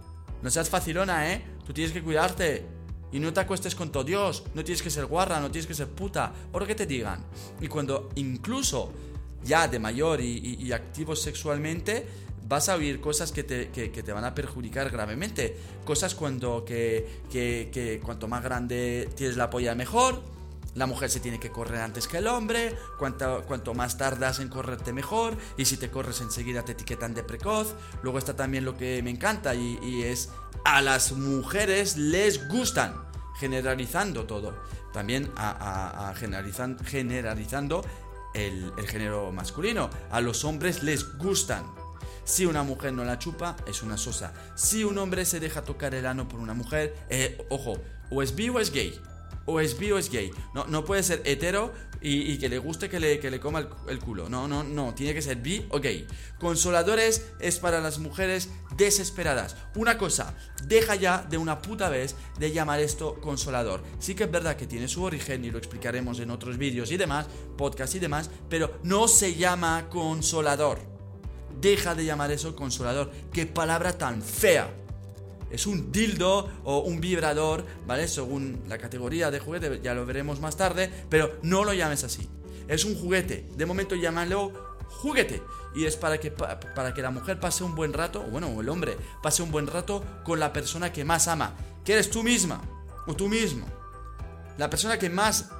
Speaker 1: no seas facilona, ¿eh? Tú tienes que cuidarte. Y no te acuestes con todo Dios, no tienes que ser guarra, no tienes que ser puta, o lo que te digan. Y cuando incluso ya de mayor y, activo sexualmente, vas a oír cosas que te, que, te, van a perjudicar gravemente. Cosas cuando que, que, cuanto más grande tienes la polla mejor, la mujer se tiene que correr antes que el hombre, cuanto, más tardas en correrte mejor, y si te corres enseguida te etiquetan de precoz. Luego está también lo que me encanta y, es a las mujeres les gustan, generalizando todo. También a, generalizando el, el género masculino. A los hombres les gustan. Si una mujer no la chupa, es una sosa. Si un hombre se deja tocar el ano por una mujer, eh, ojo, o es bi o es gay o es bi o es gay. No, no puede ser hetero y, que le guste que le, que le coma el, culo. No, no, no. Tiene que ser bi o gay. Consoladores es para las mujeres desesperadas. Una cosa, deja ya de una puta vez de llamar esto consolador. Sí que es verdad que tiene su origen y lo explicaremos en otros vídeos y demás, podcast y demás, pero no se llama consolador. Deja de llamar eso consolador. Qué palabra tan fea es un dildo o un vibrador, ¿vale? Según la categoría de juguete, ya lo veremos más tarde, pero no lo llames así. Es un juguete, de momento llámalo juguete. Y es para que, para que la mujer pase un buen rato, o bueno, el hombre pase un buen rato con la persona que más ama, que eres tú misma, o tú mismo. La persona que más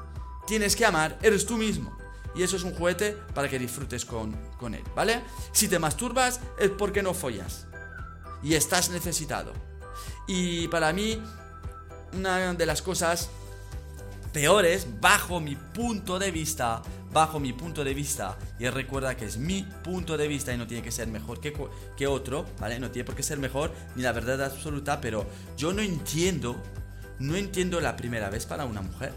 Speaker 1: tienes que amar eres tú mismo. Y eso es un juguete para que disfrutes con, con él, ¿vale? Si te masturbas es porque no follas. Y estás necesitado. Y para mí, una de las cosas peores, bajo mi punto de vista, bajo mi punto de vista, y recuerda que es mi punto de vista y no tiene que ser mejor que, que otro, ¿vale? No tiene por qué ser mejor ni la verdad absoluta, pero yo no entiendo, no entiendo la primera vez para una mujer.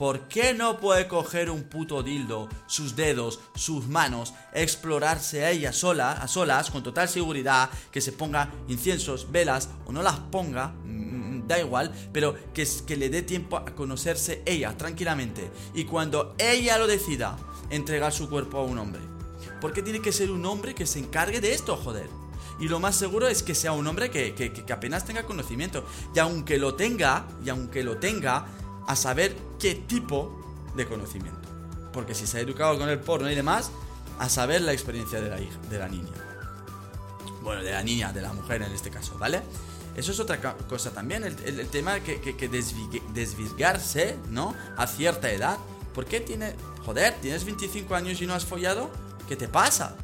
Speaker 1: ¿Por qué no puede coger un puto dildo, sus dedos, sus manos, explorarse a ella sola, a solas, con total seguridad, que se ponga inciensos, velas o no las ponga, mm, da igual, pero que, que le dé tiempo a conocerse ella tranquilamente y cuando ella lo decida, entregar su cuerpo a un hombre? ¿Por qué tiene que ser un hombre que se encargue de esto, joder? Y lo más seguro es que sea un hombre que, que, apenas tenga conocimiento. Y aunque lo tenga, y aunque lo tenga, a saber qué tipo de conocimiento. Porque si se ha educado con el porno y demás, a saber la experiencia de la hija, de la niña. Bueno, de la niña, de la mujer en este caso, ¿vale? Eso es otra cosa también, el, tema que, que, que desvirgarse, ¿no? A cierta edad. ¿Por qué tiene... Joder, tienes 25 años y no has follado? ¿Qué te pasa?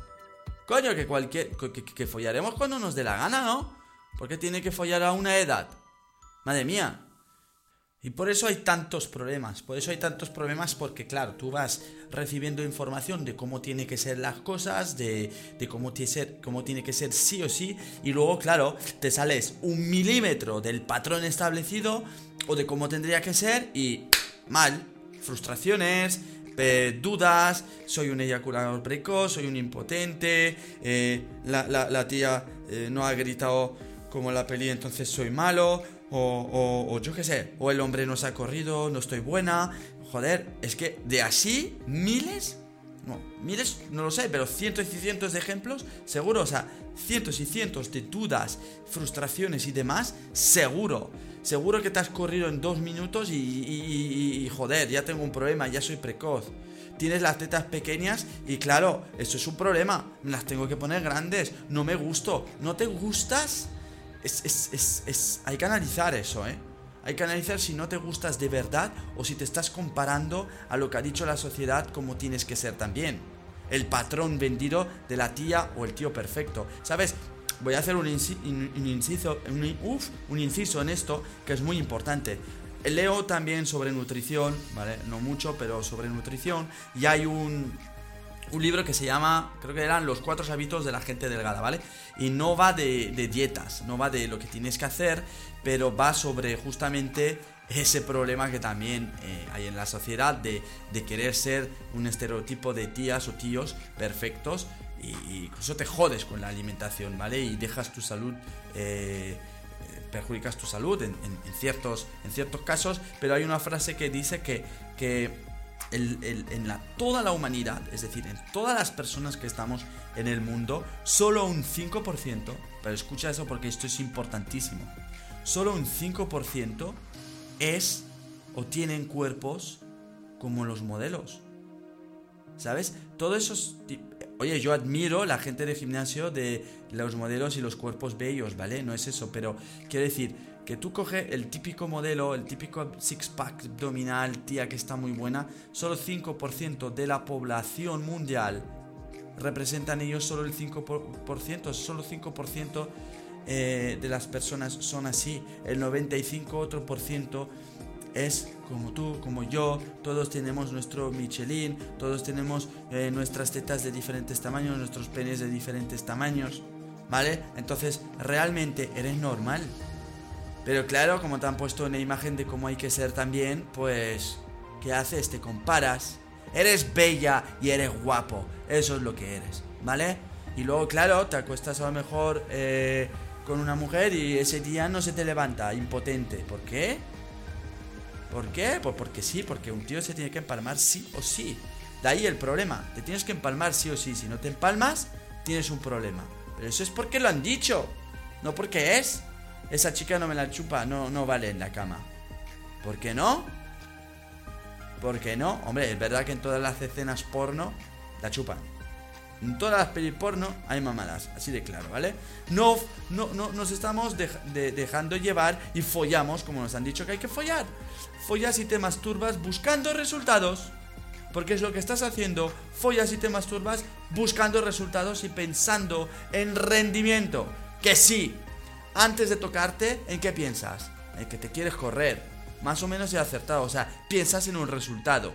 Speaker 1: Coño, que cualquier. Que, follaremos cuando nos dé la gana, ¿no? Porque tiene que follar a una edad. Madre mía. Y por eso hay tantos problemas. Por eso hay tantos problemas porque, claro, tú vas recibiendo información de cómo tiene que ser las cosas, de, de cómo, tiene ser, cómo tiene que ser sí o sí. Y luego, claro, te sales un milímetro del patrón establecido o de cómo tendría que ser y mal. Frustraciones, dudas, soy un eyaculador precoz, soy un impotente, eh, la, tía eh, no ha gritado como la peli, entonces soy malo, o, o, yo qué sé, o el hombre no se ha corrido, no estoy buena, joder, es que de así miles, no, miles, no lo sé, pero cientos y cientos de ejemplos, seguro, o sea, cientos y cientos de dudas, frustraciones y demás, seguro. Seguro que te has corrido en dos minutos y, joder, ya tengo un problema, ya soy precoz. Tienes las tetas pequeñas y claro, eso es un problema. Las tengo que poner grandes. No me gusto. ¿No te gustas? Es, es, es, hay que analizar eso, ¿eh? Hay que analizar si no te gustas de verdad o si te estás comparando a lo que ha dicho la sociedad como tienes que ser también. El patrón vendido de la tía o el tío perfecto. ¿Sabes? voy a hacer un, inciso, un, inciso en esto que es muy importante. Leo también sobre nutrición, ¿vale? No mucho, pero sobre nutrición. Y hay un, un libro que se llama, creo que eran Los cuatro hábitos de la gente delgada, ¿vale? Y no va de, dietas, no va de lo que tienes que hacer, pero va sobre justamente ese problema que también eh, hay en la sociedad de, de querer ser un estereotipo de tías o tíos perfectos y, incluso te jodes con la alimentación, ¿vale? Y dejas tu salud, eh, perjudicas tu salud en, ciertos, en ciertos casos, pero hay una frase que dice que en la, toda la humanidad, es decir, en todas las personas que estamos en el mundo, solo un 5%, pero escucha eso porque esto es importantísimo, solo un 5% es o tienen cuerpos como los modelos. ¿Sabes? Todos esos Oye, yo admiro la gente de gimnasio de los modelos y los cuerpos bellos, ¿vale? No es eso, pero quiero decir que tú coges el típico modelo, el típico six-pack abdominal, tía que está muy buena, solo 5% de la población mundial representan ellos solo el 5%, solo 5% eh, de las personas son así, el 95 otro por ciento es como tú, como yo, todos tenemos nuestro Michelin, todos tenemos eh, nuestras tetas de diferentes tamaños, nuestros penes de diferentes tamaños, ¿vale? Entonces, realmente eres normal. Pero claro, como te han puesto una imagen de cómo hay que ser también, pues, ¿qué haces? Te comparas. Eres bella y eres guapo, eso es lo que eres, ¿vale? Y luego, claro, te acuestas a lo mejor eh, con una mujer y ese día no se te levanta, impotente. ¿Por qué? ¿Por qué? Pues porque sí, porque un tío se tiene que empalmar sí o sí. De ahí el problema. Te tienes que empalmar sí o sí. Si no te empalmas, tienes un problema. Pero eso es porque lo han dicho. No porque es. Esa chica no me la chupa, no, no vale en la cama. ¿Por qué no? ¿Por qué no? Hombre, es verdad que en todas las escenas porno la chupan. En todas las pelis porno hay mamadas, así de claro, ¿vale? No, no, no nos estamos dejando llevar y follamos como nos han dicho que hay que follar. Follas y te masturbas buscando resultados. Porque es lo que estás haciendo. Follas y te masturbas buscando resultados y pensando en rendimiento. Que sí. Antes de tocarte, ¿en qué piensas? En que te quieres correr. Más o menos he acertado. O sea, piensas en un resultado.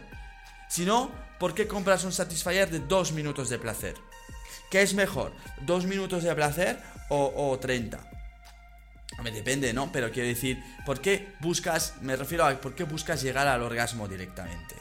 Speaker 1: Si no, ¿por qué compras un Satisfyer de dos minutos de placer? ¿Qué es mejor? ¿Dos minutos de placer o, o 30? Me depende, ¿no? Pero quiero decir, ¿por qué buscas, me refiero a por qué buscas llegar al orgasmo directamente?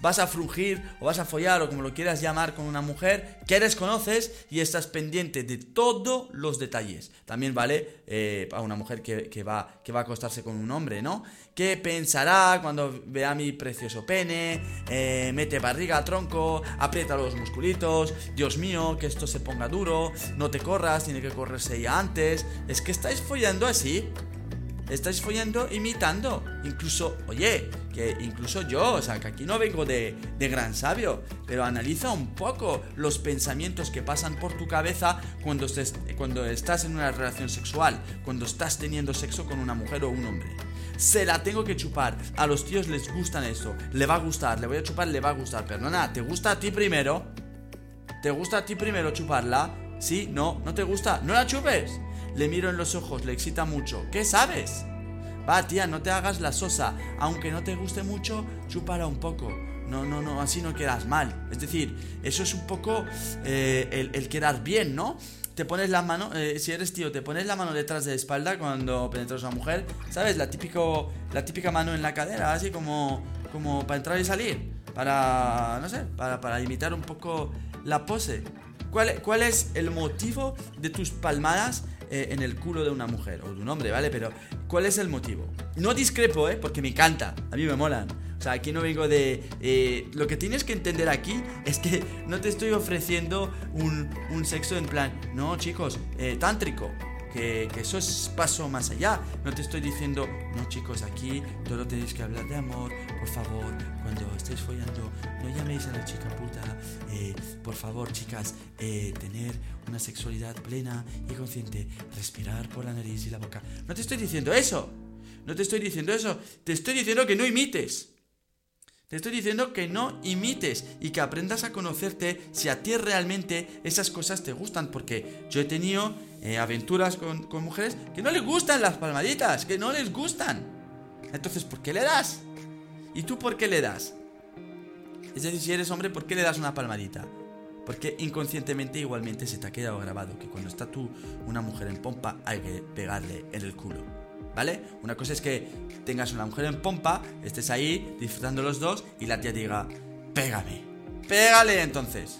Speaker 1: Vas a frungir o vas a follar o como lo quieras llamar con una mujer que desconoces y estás pendiente de todos los detalles. También vale eh, para una mujer que, va, que va a acostarse con un hombre, ¿no? ¿Qué pensará cuando vea mi precioso pene? Eh, mete barriga, tronco, aprieta los musculitos. Dios mío, que esto se ponga duro. No te corras, tiene que correrse ya antes. Es que estáis follando así. Estáis follando imitando. Incluso, oye, que incluso yo, o sea, que aquí no vengo de, gran sabio, pero analiza un poco los pensamientos que pasan por tu cabeza cuando, estés, cuando estás en una relación sexual, cuando estás teniendo sexo con una mujer o un hombre. Se la tengo que chupar. A los tíos les gustan esto. Le va a gustar, le voy a chupar, le va a gustar. Pero nada, ¿te gusta a ti primero? ¿Te gusta a ti primero chuparla? ¿Sí? ¿No? ¿No te gusta? ¡No la chupes! Le miro en los ojos, le excita mucho. ¿Qué sabes? Va, tía, no te hagas la sosa. Aunque no te guste mucho, chúpala un poco. No, no, no, así no quedas mal. Es decir, eso es un poco eh, el, quedar bien, ¿no? Te pones la mano, eh, si eres tío, te pones la mano detrás de la espalda cuando penetras a una mujer, ¿sabes? La, típico, la típica mano en la cadera, así como, como para entrar y salir. Para, no sé, para, para imitar un poco la pose. ¿Cuál, ¿Cuál es el motivo de tus palmadas eh, en el culo de una mujer o de un hombre, ¿vale? Pero, ¿cuál es el motivo? No discrepo, ¿eh? Porque me encanta, a mí me molan. O sea, aquí no vengo de... Eh, lo que tienes que entender aquí es que no te estoy ofreciendo un, un sexo en plan, no, chicos, eh, tántrico que, eso es paso más allá. No te estoy diciendo, no chicos, aquí todo tenéis que hablar de amor, por favor, cuando estéis follando, no llaméis a la chica puta, eh, por favor, chicas, eh, tener una sexualidad plena y consciente, respirar por la nariz y la boca. No te estoy diciendo eso, no te estoy diciendo eso, te estoy diciendo que no imites. Te estoy diciendo que no imites y que aprendas a conocerte si a ti realmente esas cosas te gustan. Porque yo he tenido eh, aventuras con, mujeres que no les gustan las palmaditas, que no les gustan. Entonces, ¿por qué le das? ¿Y tú por qué le das? Es decir, si eres hombre, ¿por qué le das una palmadita? Porque inconscientemente igualmente se te ha quedado grabado que cuando está tú, una mujer en pompa, hay que pegarle en el culo. ¿vale? Una cosa es que tengas una mujer en pompa, estés ahí disfrutando los dos y la tía diga, pégame, pégale entonces.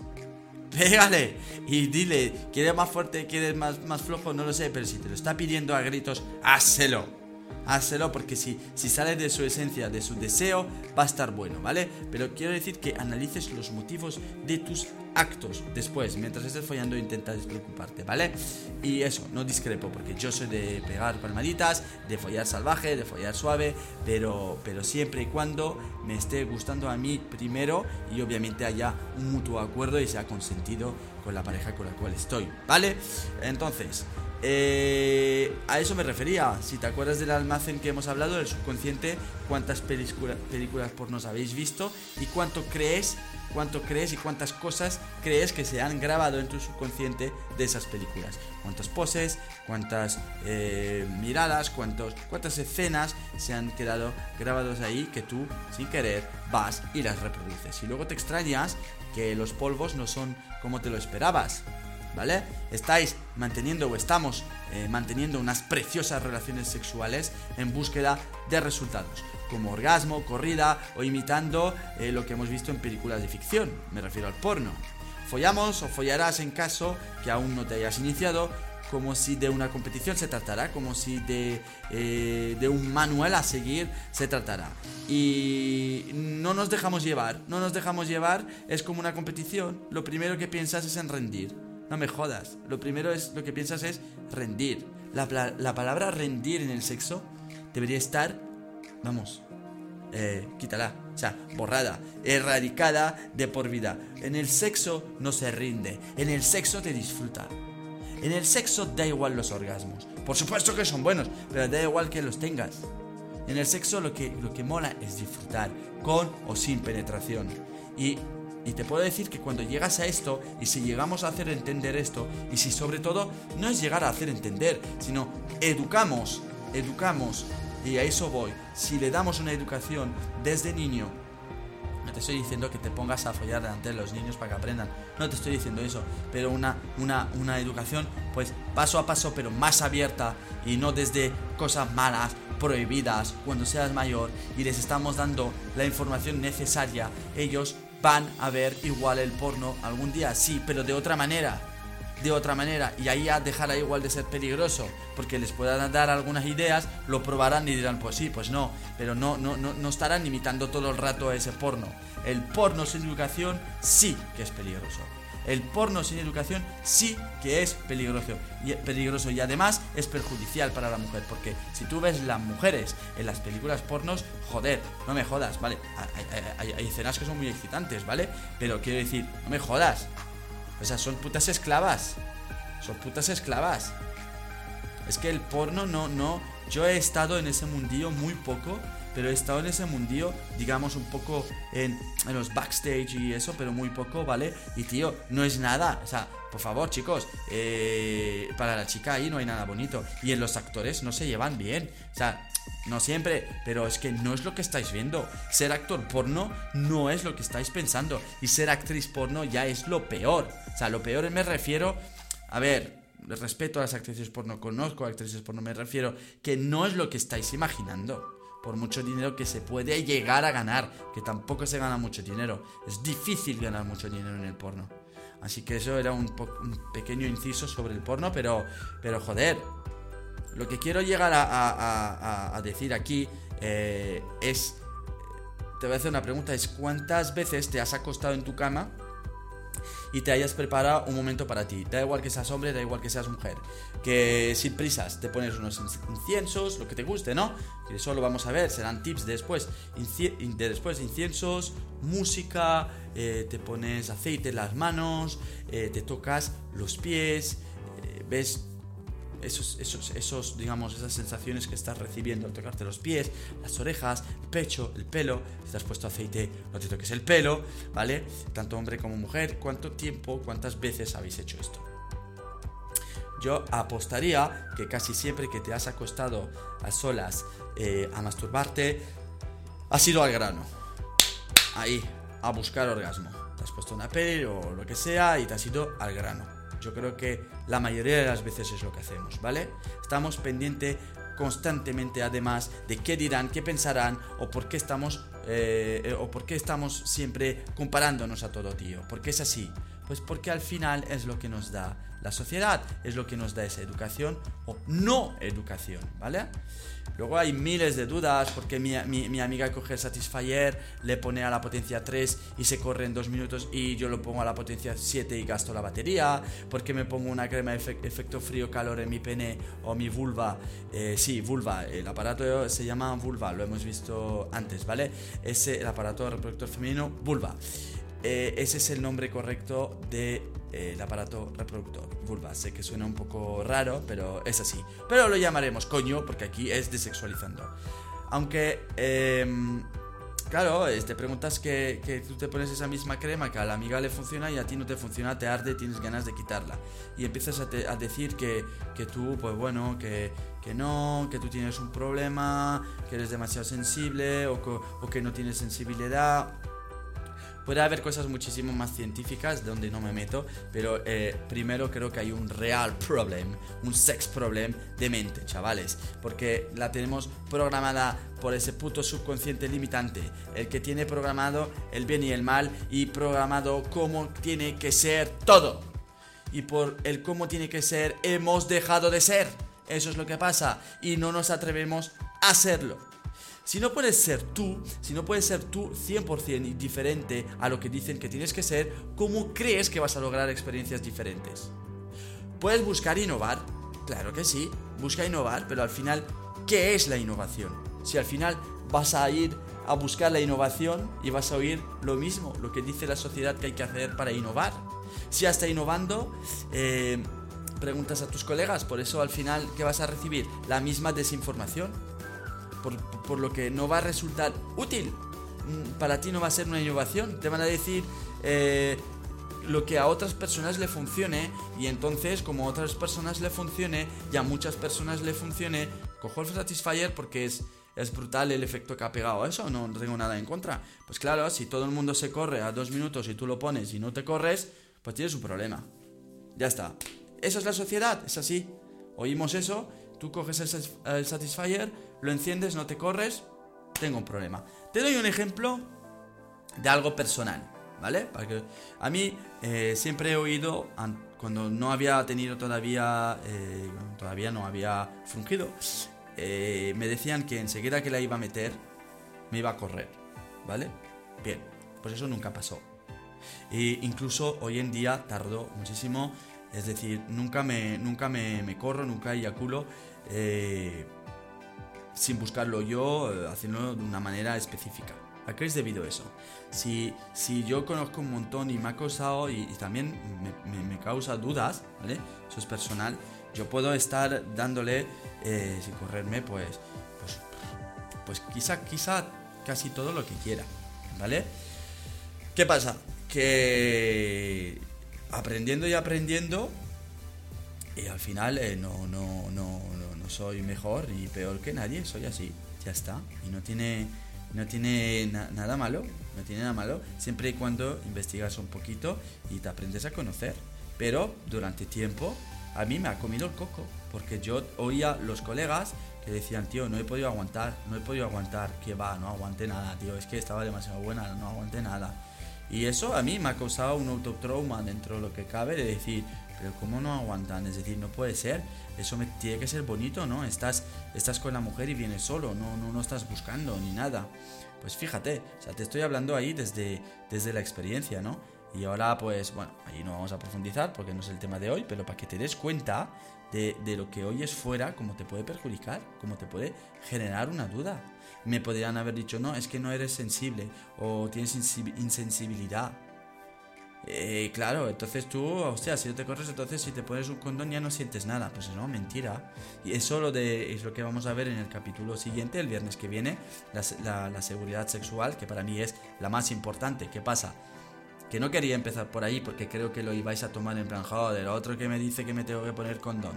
Speaker 1: Pégale y dile, ¿quieres más fuerte, quieres más, más flojo? No lo sé, pero si te lo está pidiendo a gritos, házelo házelo porque si, si sale de su esencia, de su deseo, va a estar bueno, ¿vale? Pero quiero decir que analices los motivos de tus actos después, mientras estés follando intenta despreocuparte, ¿vale? Y eso, no discrepo, porque yo soy de pegar palmaditas, de follar salvaje, de follar suave, pero, pero siempre y cuando me esté gustando a mí primero y obviamente haya un mutuo acuerdo y sea consentido con la pareja con la cual estoy, ¿vale? Entonces, eh, a eso me refería. Si te acuerdas del almacén que hemos hablado, del subconsciente, cuántas películas, películas pornos habéis visto y cuánto crees, cuánto crees y cuántas cosas crees que se han grabado en tu subconsciente de esas películas. Cuántas poses, cuántas eh, miradas, cuántos, cuántas escenas se han quedado grabados ahí que tú, sin querer, vas y las reproduces. Y luego te extrañas que los polvos no son como te lo esperabas. ¿Vale? Estáis manteniendo o estamos eh, manteniendo unas preciosas relaciones sexuales en búsqueda de resultados, como orgasmo, corrida o imitando eh, lo que hemos visto en películas de ficción, me refiero al porno. Follamos o follarás en caso que aún no te hayas iniciado como si de una competición se tratara, como si de, eh, de, un manual a seguir se tratara. Y no nos dejamos llevar, no nos dejamos llevar, es como una competición, lo primero que piensas es en rendir. No me jodas. Lo primero es, lo que piensas es rendir. La, palabra rendir en el sexo debería estar, vamos, eh, quítala, o sea, borrada, erradicada de por vida. En el sexo no se rinde, en el sexo te disfruta. En el sexo da igual los orgasmos. Por supuesto que son buenos, pero da igual que los tengas. En el sexo lo que, lo que mola es disfrutar, con o sin penetración. Y y te puedo decir que cuando llegas a esto, y si llegamos a hacer entender esto, y si sobre todo no es llegar a hacer entender, sino educamos, educamos, y a eso voy, si le damos una educación desde niño No te estoy diciendo que te pongas a follar delante de los niños para que aprendan. No te estoy diciendo eso. Pero una, una, una educación, pues paso a paso, pero más abierta. Y no desde cosas malas, prohibidas, cuando seas mayor. Y les estamos dando la información necesaria. Ellos van a ver igual el porno algún día, sí, pero de otra manera de otra manera y ahí ya dejará igual de ser peligroso porque les puedan dar algunas ideas, lo probarán y dirán pues sí, pues no, pero no, no, no, no estarán imitando todo el rato a ese porno. El porno sin educación sí que es peligroso. El porno sin educación sí que es peligroso y, peligroso y además es perjudicial para la mujer porque si tú ves las mujeres en las películas pornos, joder, no me jodas, ¿vale? Hay, hay escenas que son muy excitantes, ¿vale? Pero quiero decir, no me jodas, o sea, son putas esclavas. Son putas esclavas. Es que el porno no, no. Yo he estado en ese mundillo muy poco, pero he estado en ese mundillo, digamos, un poco en, los backstage y eso, pero muy poco, ¿vale? Y tío, no es nada. O sea, por favor, chicos, eh, para la chica ahí no hay nada bonito. Y en los actores no se llevan bien. O sea, no siempre, pero es que no es lo que estáis viendo. Ser actor porno no es lo que estáis pensando. Y ser actriz porno ya es lo peor. O sea, lo peor me refiero... A ver, respeto a las actrices porno, conozco a actrices porno, me refiero que no es lo que estáis imaginando. Por mucho dinero que se puede llegar a ganar, que tampoco se gana mucho dinero. Es difícil ganar mucho dinero en el porno. Así que eso era un, pequeño inciso sobre el porno, pero, pero joder, lo que quiero llegar a, decir aquí eh, es, te voy a hacer una pregunta, es cuántas veces te has acostado en tu cama y te hayas preparado un momento para ti. Da igual que seas hombre, da igual que seas mujer. Que sin prisas te pones unos inciensos, lo que te guste, ¿no? Que eso lo vamos a ver, serán tips después. de después inciensos, música, eh, te pones aceite en las manos, eh, te tocas los pies, ves esos, esos, digamos, esas sensaciones que estás recibiendo al tocarte los pies, las orejas, el pecho, el pelo. Si te has puesto aceite, no te toques el pelo, ¿vale? Tanto hombre como mujer. ¿Cuánto tiempo, cuántas veces habéis hecho esto? Yo apostaría que casi siempre que te has acostado a solas eh, a masturbarte, has ido al grano. Ahí, a buscar orgasmo. Te has puesto una peli o lo que sea y te has ido al grano. Yo creo que la mayoría de las veces es lo que hacemos, ¿vale? Estamos pendientes constantemente además de qué dirán, qué pensarán o por qué estamos eh, eh, o por qué estamos siempre comparándonos a todo tío. Porque es así. Pues porque al final es lo que nos da la sociedad, es lo que nos da esa educación o no educación, ¿vale? Luego hay miles de dudas, porque mi, mi, amiga coge el Satisfyer, le pone a la potencia 3 y se corre en 2 minutos y yo lo pongo a la potencia 7 y gasto la batería, porque me pongo una crema de efecto frío-calor en mi pene o mi vulva, eh, sí, vulva, el aparato se llama vulva, lo hemos visto antes, ¿vale? Ese, el aparato reproductor femenino, vulva. Eh, ese es el nombre correcto de, eh, aparato reproductor, vulva. Sé que suena un poco raro, pero es así. Pero lo llamaremos coño, porque aquí es desexualizando. Aunque, em, claro, te preguntas que, que, tú te pones esa misma crema que a la amiga le funciona y a ti no te funciona, te arde, tienes ganas de quitarla. Y empiezas a, decir que, que, tú, pues bueno, que, que no, que tú tienes un problema, que eres demasiado sensible o, o que no tienes sensibilidad Puede haber cosas muchísimo más científicas donde no me meto, pero eh, primero creo que hay un real problem, un sex problem de mente, chavales, porque la tenemos programada por ese puto subconsciente limitante, el que tiene programado el bien y el mal y programado cómo tiene que ser todo. Y por el cómo tiene que ser hemos dejado de ser. Eso es lo que pasa y no nos atrevemos a hacerlo. Si no puedes ser tú, si no puedes ser tú 100% diferente a lo que dicen que tienes que ser, ¿cómo crees que vas a lograr experiencias diferentes? ¿Puedes buscar innovar? Claro que sí, busca innovar, pero al final, ¿qué es la innovación? Si al final vas a ir a buscar la innovación y vas a oír lo mismo, lo que dice la sociedad que hay que hacer para innovar. Si ya está innovando, eh, preguntas a tus colegas, por eso al final, ¿qué vas a recibir? La misma desinformación por, lo que no va a resultar útil. Mm, para ti no va a ser una innovación. Te van a decir eh, lo que a otras personas le funcione y entonces como a otras personas le funcione y a muchas personas le funcione, cojo el Satisfyer porque es es brutal el efecto que ha pegado eso, no, tengo nada en contra. Pues claro, si todo el mundo se corre a dos minutos y tú lo pones y no te corres, pues tienes un problema. Ya está. Eso es la sociedad, es así. Oímos eso, tú coges el, Satisfyer, lo enciendes, no te corres, tengo un problema. Te doy un ejemplo de algo personal, ¿vale? Para que, a mí eh, siempre he oído, cuando no había tenido todavía, eh, todavía no había fungido, eh, me decían que enseguida que la iba a meter, me iba a correr, ¿vale? Bien, pues eso nunca pasó. E incluso hoy en día tardó muchísimo, es decir, nunca me, nunca me, corro, nunca eyaculo eh, sin buscarlo yo, eh, haciéndolo de una manera específica. ¿A qué es debido eso? Si, si yo conozco un montón y me ha causado y, también me, causa dudas, ¿vale? Eso es personal. Yo puedo estar dándole, eh, sin correrme, pues, pues, pues quizá, quizá casi todo lo que quiera, ¿vale? ¿Qué pasa? Que aprendiendo y aprendiendo, y al final eh, no, no, no, no, soy mejor ni peor que nadie, soy así, ya está. Y no tiene, no tiene nada malo, no tiene nada malo, siempre y cuando investigas un poquito y te aprendes a conocer. Pero durante tiempo a mí me ha comido el coco, porque yo oía los colegas que decían, tío, no he podido aguantar, no he podido aguantar, que va, no aguanté nada, tío, es que estaba demasiado buena, no aguanté nada. Y eso a mí me ha causado un autotrauma dentro de lo que cabe de decir, pero ¿cómo no aguantan? Es decir, no puede ser. Eso me, tiene que ser bonito, ¿no? Estás, estás con la mujer y vienes solo, no, no, no estás buscando ni nada. Pues fíjate, o sea, te estoy hablando ahí desde, desde la experiencia, ¿no? Y ahora, pues, bueno, ahí no vamos a profundizar porque no es el tema de hoy, pero para que te des cuenta de, de lo que oyes fuera, cómo te puede perjudicar, cómo te puede generar una duda me podrían haber dicho, no, es que no eres sensible o tienes insensibilidad. Eh, claro, entonces tú, o sea, si no te corres, entonces si te pones un condón ya no sientes nada. Pues no, mentira. Y eso lo de, es lo que vamos a ver en el capítulo siguiente, el viernes que viene, la, seguridad sexual, que para mí es la más importante. ¿Qué pasa? que no quería empezar por ahí porque creo que lo ibais a tomar en plan, joder, otro que me dice que me tengo que poner condón.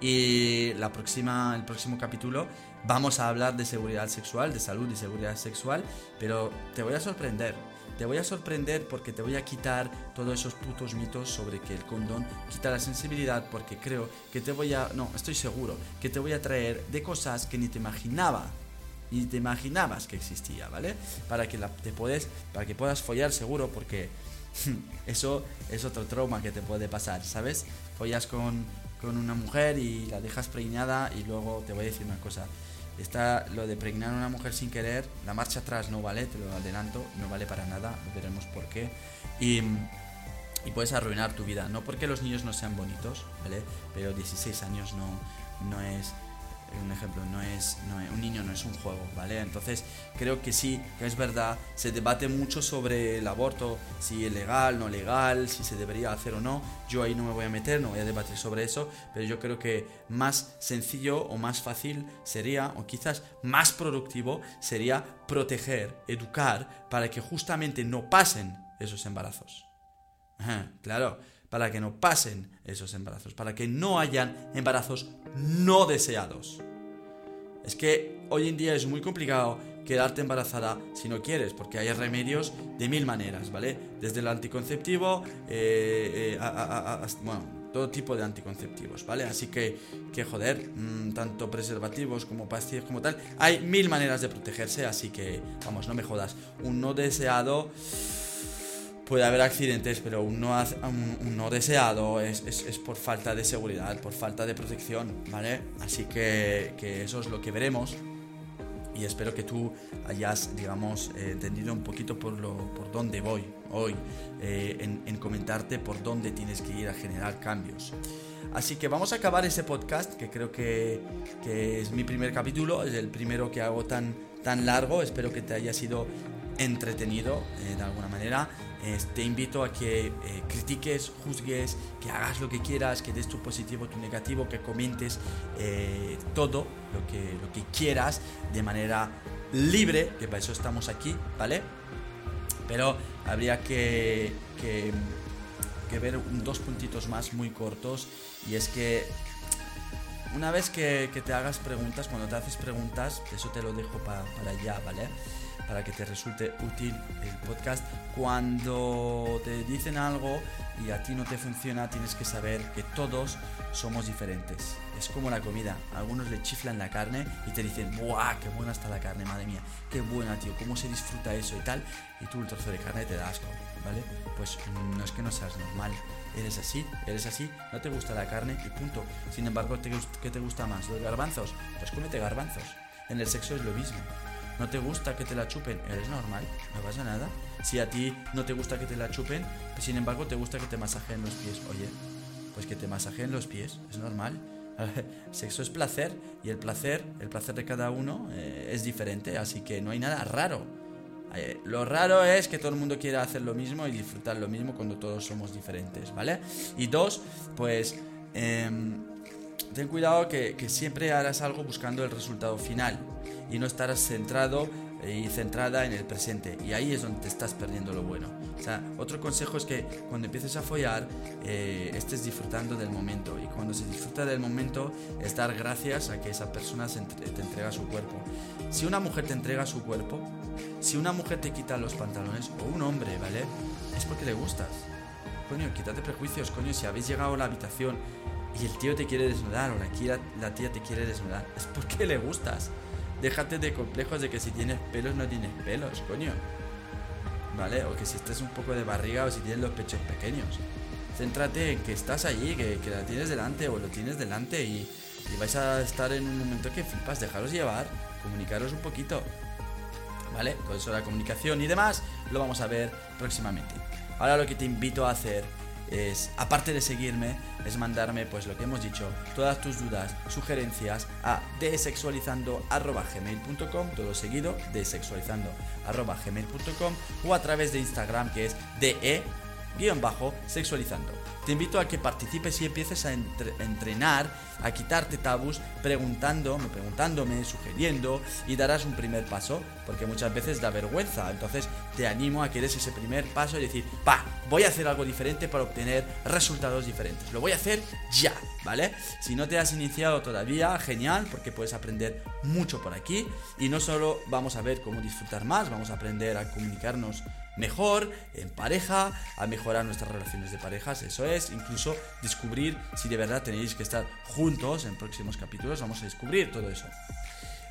Speaker 1: Y la próxima, el próximo capítulo vamos a hablar de seguridad sexual, de salud y seguridad sexual, pero te voy a sorprender. Te voy a sorprender porque te voy a quitar todos esos putos mitos sobre que el condón quita la sensibilidad porque creo que te voy a, no, estoy seguro, que te voy a traer de cosas que ni te imaginaba ni te imaginabas que existía, ¿vale? Para que te puedes, para que puedas follar seguro porque Eso es otro trauma que te puede pasar, ¿sabes? Follas con, con una mujer y la dejas preñada y luego te voy a decir una cosa. Está lo de pregnar a una mujer sin querer, la marcha atrás no vale, te lo adelanto, no vale para nada, veremos por qué. Y, y puedes arruinar tu vida, no porque los niños no sean bonitos, ¿vale? Pero 16 años no, no es un ejemplo, no es, un niño no es un juego, ¿vale? Entonces creo que sí, que es verdad, se debate mucho sobre el aborto, si es legal, no legal, si se debería hacer o no, yo ahí no me voy a meter, no voy a debatir sobre eso, pero yo creo que más sencillo o más fácil sería, o quizás más productivo, sería proteger, educar, para que justamente no pasen esos embarazos. claro, para que no pasen esos embarazos, para que no hayan embarazos no deseados. Es que hoy en día es muy complicado quedarte embarazada si no quieres, porque hay remedios de mil maneras, ¿vale? Desde el anticonceptivo, eh, eh, bueno, todo tipo de anticonceptivos, ¿vale? Así que, que joder, mm, tanto preservativos como pastillas como tal, hay mil maneras de protegerse, así que, vamos, no me jodas. Un no deseado puede haber accidentes, pero un no, un, no deseado es, es, por falta de seguridad, por falta de protección, ¿vale? Así que, que eso es lo que veremos y espero que tú hayas, digamos, eh, entendido un poquito por, lo, por dónde voy hoy, eh, en, en, comentarte por dónde tienes que ir a generar cambios. Así que vamos a acabar ese podcast, que creo que, que es mi primer capítulo, es el primero que hago tan, tan largo, espero que te haya sido entretenido eh, de alguna manera te invito a que eh, critiques, juzgues, que hagas lo que quieras, que des tu positivo, tu negativo, que comentes eh, todo lo que, lo que quieras de manera libre, que para eso estamos aquí, ¿vale? Pero habría que, que, ver dos puntitos más muy cortos y es que una vez que, te hagas preguntas, cuando te haces preguntas, eso te lo dejo para allá, ¿vale? Para que te resulte útil el podcast. Cuando te dicen algo y a ti no te funciona, tienes que saber que todos somos diferentes. Es como la comida. Algunos le chiflan la carne y te dicen, ¡buah! ¡Qué buena está la carne, madre mía! ¡Qué buena, tío! ¿Cómo se disfruta eso y tal? Y tú el trozo de carne te da asco, ¿vale? Pues no es que no seas normal. Eres así, eres así, no te gusta la carne y punto. Sin embargo, ¿qué te gusta más? ¿Los garbanzos? Pues cómete garbanzos. En el sexo es lo mismo. ¿No te gusta que te la chupen? Eres normal, no pasa nada. Si a ti no te gusta que te la chupen, sin embargo te gusta que te masajeen los pies. Oye, pues que te masajeen los pies, es normal. Sexo es placer y el placer, el placer de cada uno eh, es diferente, así que no hay nada raro. Eh, lo raro es que todo el mundo quiera hacer lo mismo y disfrutar lo mismo cuando todos somos diferentes, ¿vale? Y dos, pues em, ten cuidado que, que siempre harás algo buscando el resultado final y no estarás centrado y centrada en el presente. Y ahí es donde te estás perdiendo lo bueno. O sea, otro consejo es que cuando empieces a follar, eh, estés disfrutando del momento. Y cuando se disfruta del momento, es dar gracias a que esa persona te entrega su cuerpo. Si una mujer te entrega su cuerpo, si una mujer te quita los pantalones, o un hombre, ¿vale? Es porque le gustas. Coño, quítate prejuicios, coño, si habéis llegado a la habitación y el tío te quiere desnudar o la, la tía te quiere desnudar, es porque le gustas. Déjate de complejos de que si tienes pelos no tienes pelos, coño. ¿Vale? O que si estás un poco de barriga o si tienes los pechos pequeños. Céntrate en que estás allí, que, la tienes delante o lo tienes delante y, y vais a estar en un momento que flipas. Dejaros llevar, comunicaros un poquito. ¿Vale? Con eso la comunicación y demás lo vamos a ver próximamente. Ahora lo que te invito a hacer es, aparte de seguirme, es mandarme, pues lo que hemos dicho, todas tus dudas, sugerencias a desexualizando.gmail.com, todo seguido, desexualizando.gmail.com o a través de Instagram que es de-sexualizando. Te invito a que participes y empieces a entrenar, a quitarte tabús, preguntándome, preguntándome, sugiriendo y darás un primer paso, porque muchas veces da vergüenza. Entonces te animo a que des ese primer paso y decir, pa, voy a hacer algo diferente para obtener resultados diferentes. Lo voy a hacer ya, ¿vale? Si no te has iniciado todavía, genial, porque puedes aprender mucho por aquí y no solo vamos a ver cómo disfrutar más, vamos a aprender a comunicarnos mejor en pareja, a mejorar nuestras relaciones de parejas, eso es, incluso descubrir si de verdad tenéis que estar juntos en próximos capítulos, vamos a descubrir todo eso.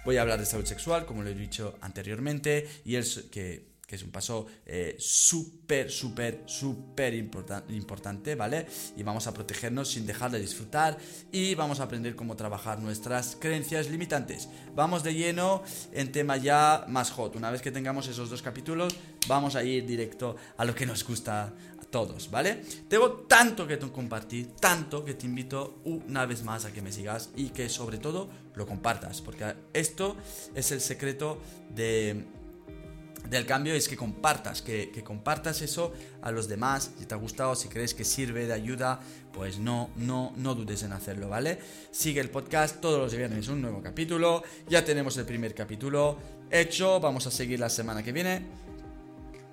Speaker 1: Voy a hablar de salud sexual, como lo he dicho anteriormente, y es que que es un paso eh, súper, súper, súper importante, ¿vale? Y vamos a protegernos sin dejar de disfrutar y vamos a aprender cómo trabajar nuestras creencias limitantes. Vamos de lleno en tema ya más hot. Una vez que tengamos esos dos capítulos, vamos a ir directo a lo que nos gusta a todos, ¿vale? Tengo tanto que compartir, tanto que te invito una vez más a que me sigas y que sobre todo lo compartas, porque esto es el secreto de del cambio es que compartas, que, compartas eso a los demás. Si te ha gustado, si crees que sirve de ayuda, pues no, no, no dudes en hacerlo, ¿vale? Sigue el podcast todos los viernes, un nuevo capítulo. Ya tenemos el primer capítulo hecho, vamos a seguir la semana que viene.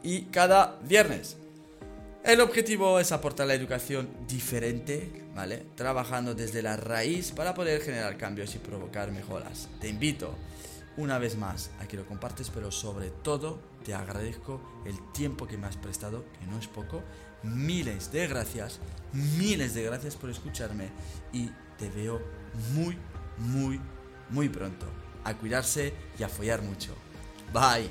Speaker 1: Y cada viernes. El objetivo es aportar la educación diferente, ¿vale? Trabajando desde la raíz para poder generar cambios y provocar mejoras. Te invito una vez más aquí lo compartes, pero sobre todo te agradezco el tiempo que me has prestado, que no es poco. Miles de gracias, miles de gracias por escucharme y te veo muy, muy, muy pronto. A cuidarse y a follar mucho. Bye.